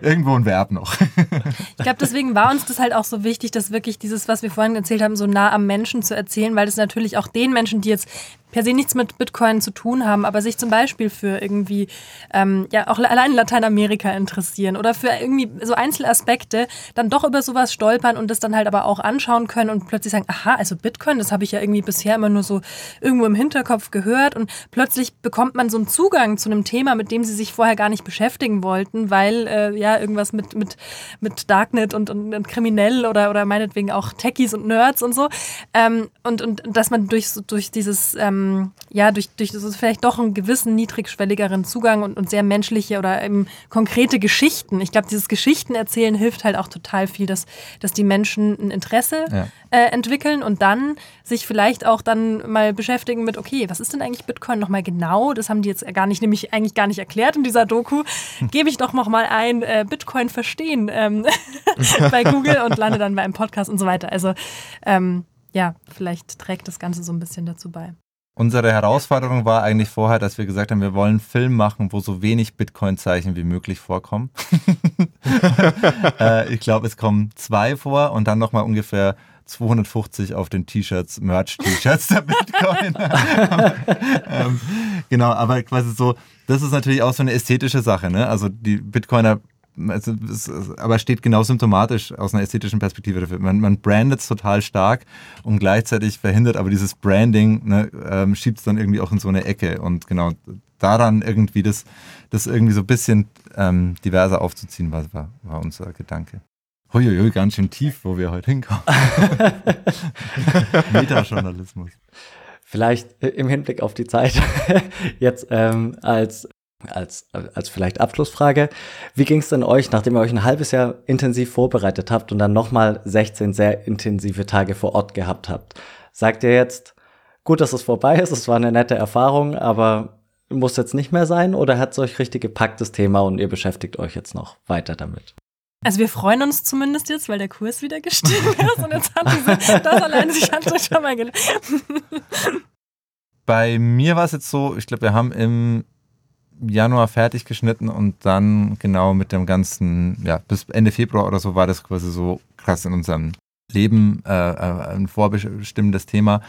irgendwo ein Verb noch. ich glaube, deswegen war uns das halt auch so wichtig, dass wirklich dieses, was wir vorhin erzählt haben, so nah am Menschen zu erzählen, weil das natürlich auch den Menschen, die jetzt per se nichts mit Bitcoin zu tun haben, aber sich zum Beispiel für irgendwie, ähm, ja, auch allein Lateinamerika interessieren oder für irgendwie so Einzelaspekte dann doch über sowas stolpern und das dann halt aber auch anschauen können und plötzlich sagen, aha, also Bitcoin, das habe ich ja irgendwie bisher immer nur so irgendwo im Hinterkopf gehört und plötzlich bekommt man so einen Zugang zu einem Thema, mit dem sie sich vorher gar nicht beschäftigen wollten, weil äh, ja irgendwas mit, mit, mit Darknet und, und, und kriminell oder, oder meinetwegen auch Techies und Nerds und so. Ähm, und, und dass man durch, durch dieses ähm, ähm, ja, durch, durch das ist vielleicht doch einen gewissen niedrigschwelligeren Zugang und, und sehr menschliche oder eben konkrete Geschichten. Ich glaube, dieses Geschichtenerzählen hilft halt auch total viel, dass, dass die Menschen ein Interesse ja. äh, entwickeln und dann sich vielleicht auch dann mal beschäftigen mit, okay, was ist denn eigentlich Bitcoin nochmal genau? Das haben die jetzt gar nicht, nämlich eigentlich gar nicht erklärt in dieser Doku. *laughs* Gebe ich doch nochmal ein äh, Bitcoin verstehen ähm, *laughs* bei Google und lande dann bei einem Podcast und so weiter. Also ähm, ja, vielleicht trägt das Ganze so ein bisschen dazu bei. Unsere Herausforderung war eigentlich vorher, dass wir gesagt haben, wir wollen einen Film machen, wo so wenig Bitcoin-Zeichen wie möglich vorkommen. *laughs* äh, ich glaube, es kommen zwei vor und dann nochmal ungefähr 250 auf den T-Shirts, Merch-T-Shirts der Bitcoin. *laughs* ähm, genau, aber quasi so, das ist natürlich auch so eine ästhetische Sache. Ne? Also die Bitcoiner also, es, aber steht genau symptomatisch aus einer ästhetischen Perspektive dafür. Man, man brandet es total stark und gleichzeitig verhindert aber dieses Branding, ne, ähm, schiebt es dann irgendwie auch in so eine Ecke. Und genau daran irgendwie das, das irgendwie so ein bisschen ähm, diverser aufzuziehen, war, war, war unser Gedanke. Huiuiui, ganz schön tief, wo wir heute hinkommen. *laughs* Metajournalismus. Vielleicht im Hinblick auf die Zeit *laughs* jetzt ähm, als als, als vielleicht Abschlussfrage. Wie ging es denn euch, nachdem ihr euch ein halbes Jahr intensiv vorbereitet habt und dann nochmal 16 sehr intensive Tage vor Ort gehabt habt? Sagt ihr jetzt, gut, dass es vorbei ist, es war eine nette Erfahrung, aber muss jetzt nicht mehr sein oder hat es euch richtig gepackt, das Thema, und ihr beschäftigt euch jetzt noch weiter damit? Also wir freuen uns zumindest jetzt, weil der Kurs wieder gestiegen *laughs* ist und jetzt haben sie das allein sich schon mal gelernt. *laughs* Bei mir war es jetzt so, ich glaube, wir haben im Januar fertig geschnitten und dann genau mit dem ganzen, ja, bis Ende Februar oder so war das quasi so krass in unserem Leben äh, äh ein vorbestimmendes Thema.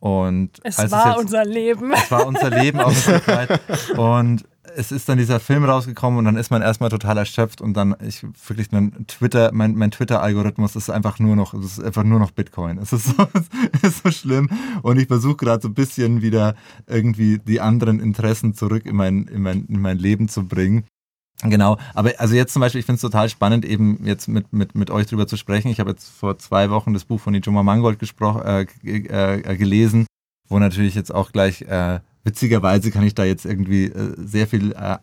Und es war es jetzt, unser Leben. Es war unser Leben der Zeit. *laughs* Und es ist dann dieser Film rausgekommen und dann ist man erstmal total erschöpft und dann ich wirklich dann Twitter, mein, mein Twitter-Algorithmus ist einfach nur noch, ist einfach nur noch Bitcoin. Es ist so, *laughs* es ist so schlimm. Und ich versuche gerade so ein bisschen wieder irgendwie die anderen Interessen zurück in mein, in mein, in mein Leben zu bringen. Genau, aber also jetzt zum Beispiel, ich finde es total spannend, eben jetzt mit, mit, mit euch drüber zu sprechen. Ich habe jetzt vor zwei Wochen das Buch von Ijoma Mangold gesprochen, äh, äh, gelesen, wo natürlich jetzt auch gleich äh, witzigerweise kann ich da jetzt irgendwie äh, sehr viel äh,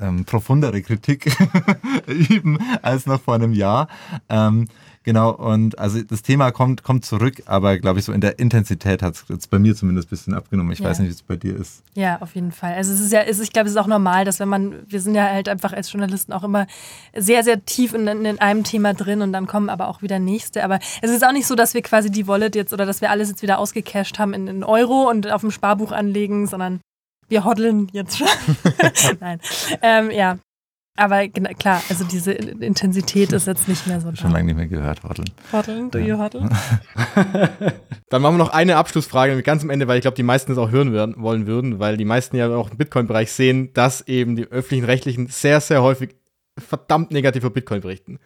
ähm, profundere Kritik *laughs* üben als noch vor einem Jahr. Ähm, Genau, und also das Thema kommt, kommt zurück, aber glaube ich, so in der Intensität hat es jetzt bei mir zumindest ein bisschen abgenommen. Ich ja. weiß nicht, wie es bei dir ist. Ja, auf jeden Fall. Also es ist ja, es, ich glaube, es ist auch normal, dass wenn man, wir sind ja halt einfach als Journalisten auch immer sehr, sehr tief in, in einem Thema drin und dann kommen aber auch wieder nächste. Aber es ist auch nicht so, dass wir quasi die Wallet jetzt oder dass wir alles jetzt wieder ausgecasht haben in, in Euro und auf dem Sparbuch anlegen, sondern wir hoddeln jetzt schon. *laughs* Nein. Ähm, ja, aber klar, also diese Intensität ist jetzt nicht mehr so da. Schon lange nicht mehr gehört, Hodeln. Hodeln, do you hoddle? *laughs* Dann machen wir noch eine Abschlussfrage ganz am Ende, weil ich glaube, die meisten es auch hören werden, wollen würden, weil die meisten ja auch im Bitcoin-Bereich sehen, dass eben die öffentlichen Rechtlichen sehr, sehr häufig verdammt negativ über Bitcoin berichten.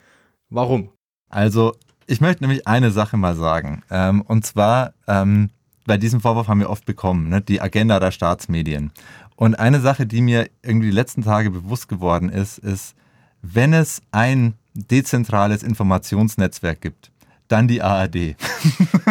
Warum? Also, ich möchte nämlich eine Sache mal sagen. Ähm, und zwar, ähm, bei diesem Vorwurf haben wir oft bekommen, ne, die Agenda der Staatsmedien. Und eine Sache, die mir irgendwie die letzten Tage bewusst geworden ist, ist, wenn es ein dezentrales Informationsnetzwerk gibt, dann die ARD.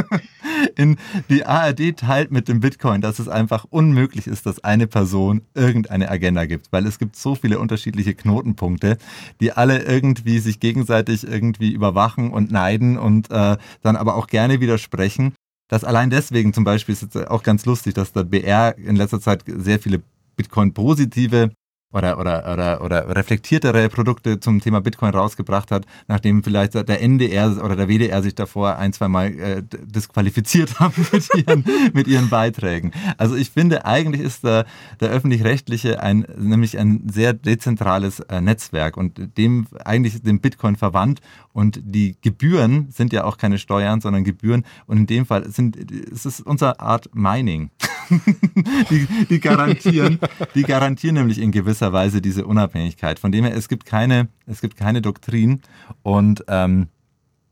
*laughs* In, die ARD teilt mit dem Bitcoin, dass es einfach unmöglich ist, dass eine Person irgendeine Agenda gibt, weil es gibt so viele unterschiedliche Knotenpunkte, die alle irgendwie sich gegenseitig irgendwie überwachen und neiden und äh, dann aber auch gerne widersprechen. Das allein deswegen zum Beispiel ist jetzt auch ganz lustig, dass der BR in letzter Zeit sehr viele Bitcoin positive oder, oder, oder, oder reflektiertere Produkte zum Thema Bitcoin rausgebracht hat, nachdem vielleicht der NDR oder der WDR sich davor ein, zwei Mal äh, disqualifiziert *laughs* haben mit ihren, mit ihren Beiträgen. Also ich finde, eigentlich ist der, der öffentlich-rechtliche ein, nämlich ein sehr dezentrales äh, Netzwerk und dem eigentlich dem Bitcoin verwandt und die Gebühren sind ja auch keine Steuern, sondern Gebühren und in dem Fall sind, es ist unsere Art Mining. *laughs* *laughs* die, die, garantieren, die garantieren nämlich in gewisser Weise diese Unabhängigkeit. Von dem her, es gibt keine, es gibt keine Doktrin und ähm,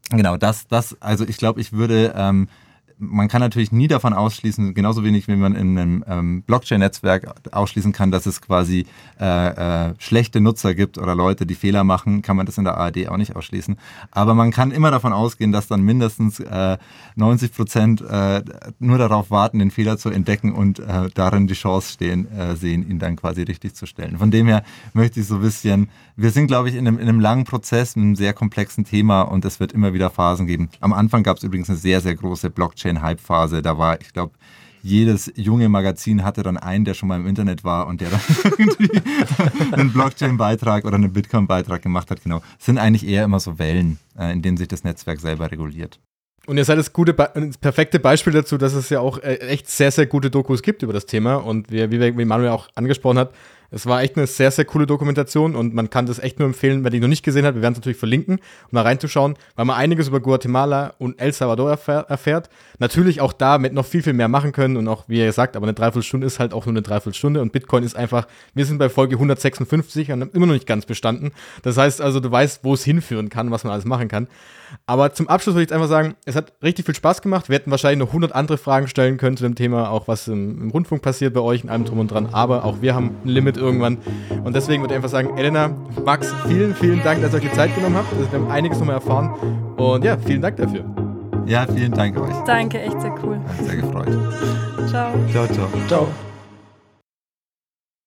genau das, das, also ich glaube, ich würde ähm, man kann natürlich nie davon ausschließen, genauso wenig wie man in einem ähm, Blockchain-Netzwerk ausschließen kann, dass es quasi äh, äh, schlechte Nutzer gibt oder Leute, die Fehler machen, kann man das in der ARD auch nicht ausschließen. Aber man kann immer davon ausgehen, dass dann mindestens äh, 90 Prozent äh, nur darauf warten, den Fehler zu entdecken und äh, darin die Chance stehen, äh, sehen, ihn dann quasi richtig zu stellen. Von dem her möchte ich so ein bisschen, wir sind, glaube ich, in einem, in einem langen Prozess, in einem sehr komplexen Thema und es wird immer wieder Phasen geben. Am Anfang gab es übrigens eine sehr, sehr große Blockchain Blockchain-Hype-Phase. Da war, ich glaube, jedes junge Magazin hatte dann einen, der schon mal im Internet war und der dann *laughs* irgendwie einen Blockchain-Beitrag oder einen Bitcoin-Beitrag gemacht hat. Genau. Es sind eigentlich eher immer so Wellen, äh, in denen sich das Netzwerk selber reguliert. Und ihr seid das, gute, das perfekte Beispiel dazu, dass es ja auch äh, echt sehr, sehr gute Dokus gibt über das Thema. Und wie, wie Manuel auch angesprochen hat, es war echt eine sehr, sehr coole Dokumentation und man kann das echt nur empfehlen, wer die noch nicht gesehen hat. Wir werden es natürlich verlinken, um da reinzuschauen, weil man einiges über Guatemala und El Salvador erfährt. Natürlich auch da mit noch viel, viel mehr machen können und auch, wie ihr sagt, aber eine Dreiviertelstunde ist halt auch nur eine Dreiviertelstunde und Bitcoin ist einfach, wir sind bei Folge 156 und haben immer noch nicht ganz bestanden. Das heißt also, du weißt, wo es hinführen kann, was man alles machen kann. Aber zum Abschluss würde ich einfach sagen, es hat richtig viel Spaß gemacht. Wir hätten wahrscheinlich noch 100 andere Fragen stellen können zu dem Thema, auch was im, im Rundfunk passiert bei euch in allem drum und dran. Aber auch wir haben ein Limit irgendwann. Und deswegen würde ich einfach sagen, Elena, Max, vielen, vielen Dank, dass ihr euch die Zeit genommen habt. Also wir haben einiges nochmal erfahren. Und ja, vielen Dank dafür. Ja, vielen Dank euch. Danke, echt sehr cool. Hat sehr gefreut. Ciao. Ciao, ciao. Ciao.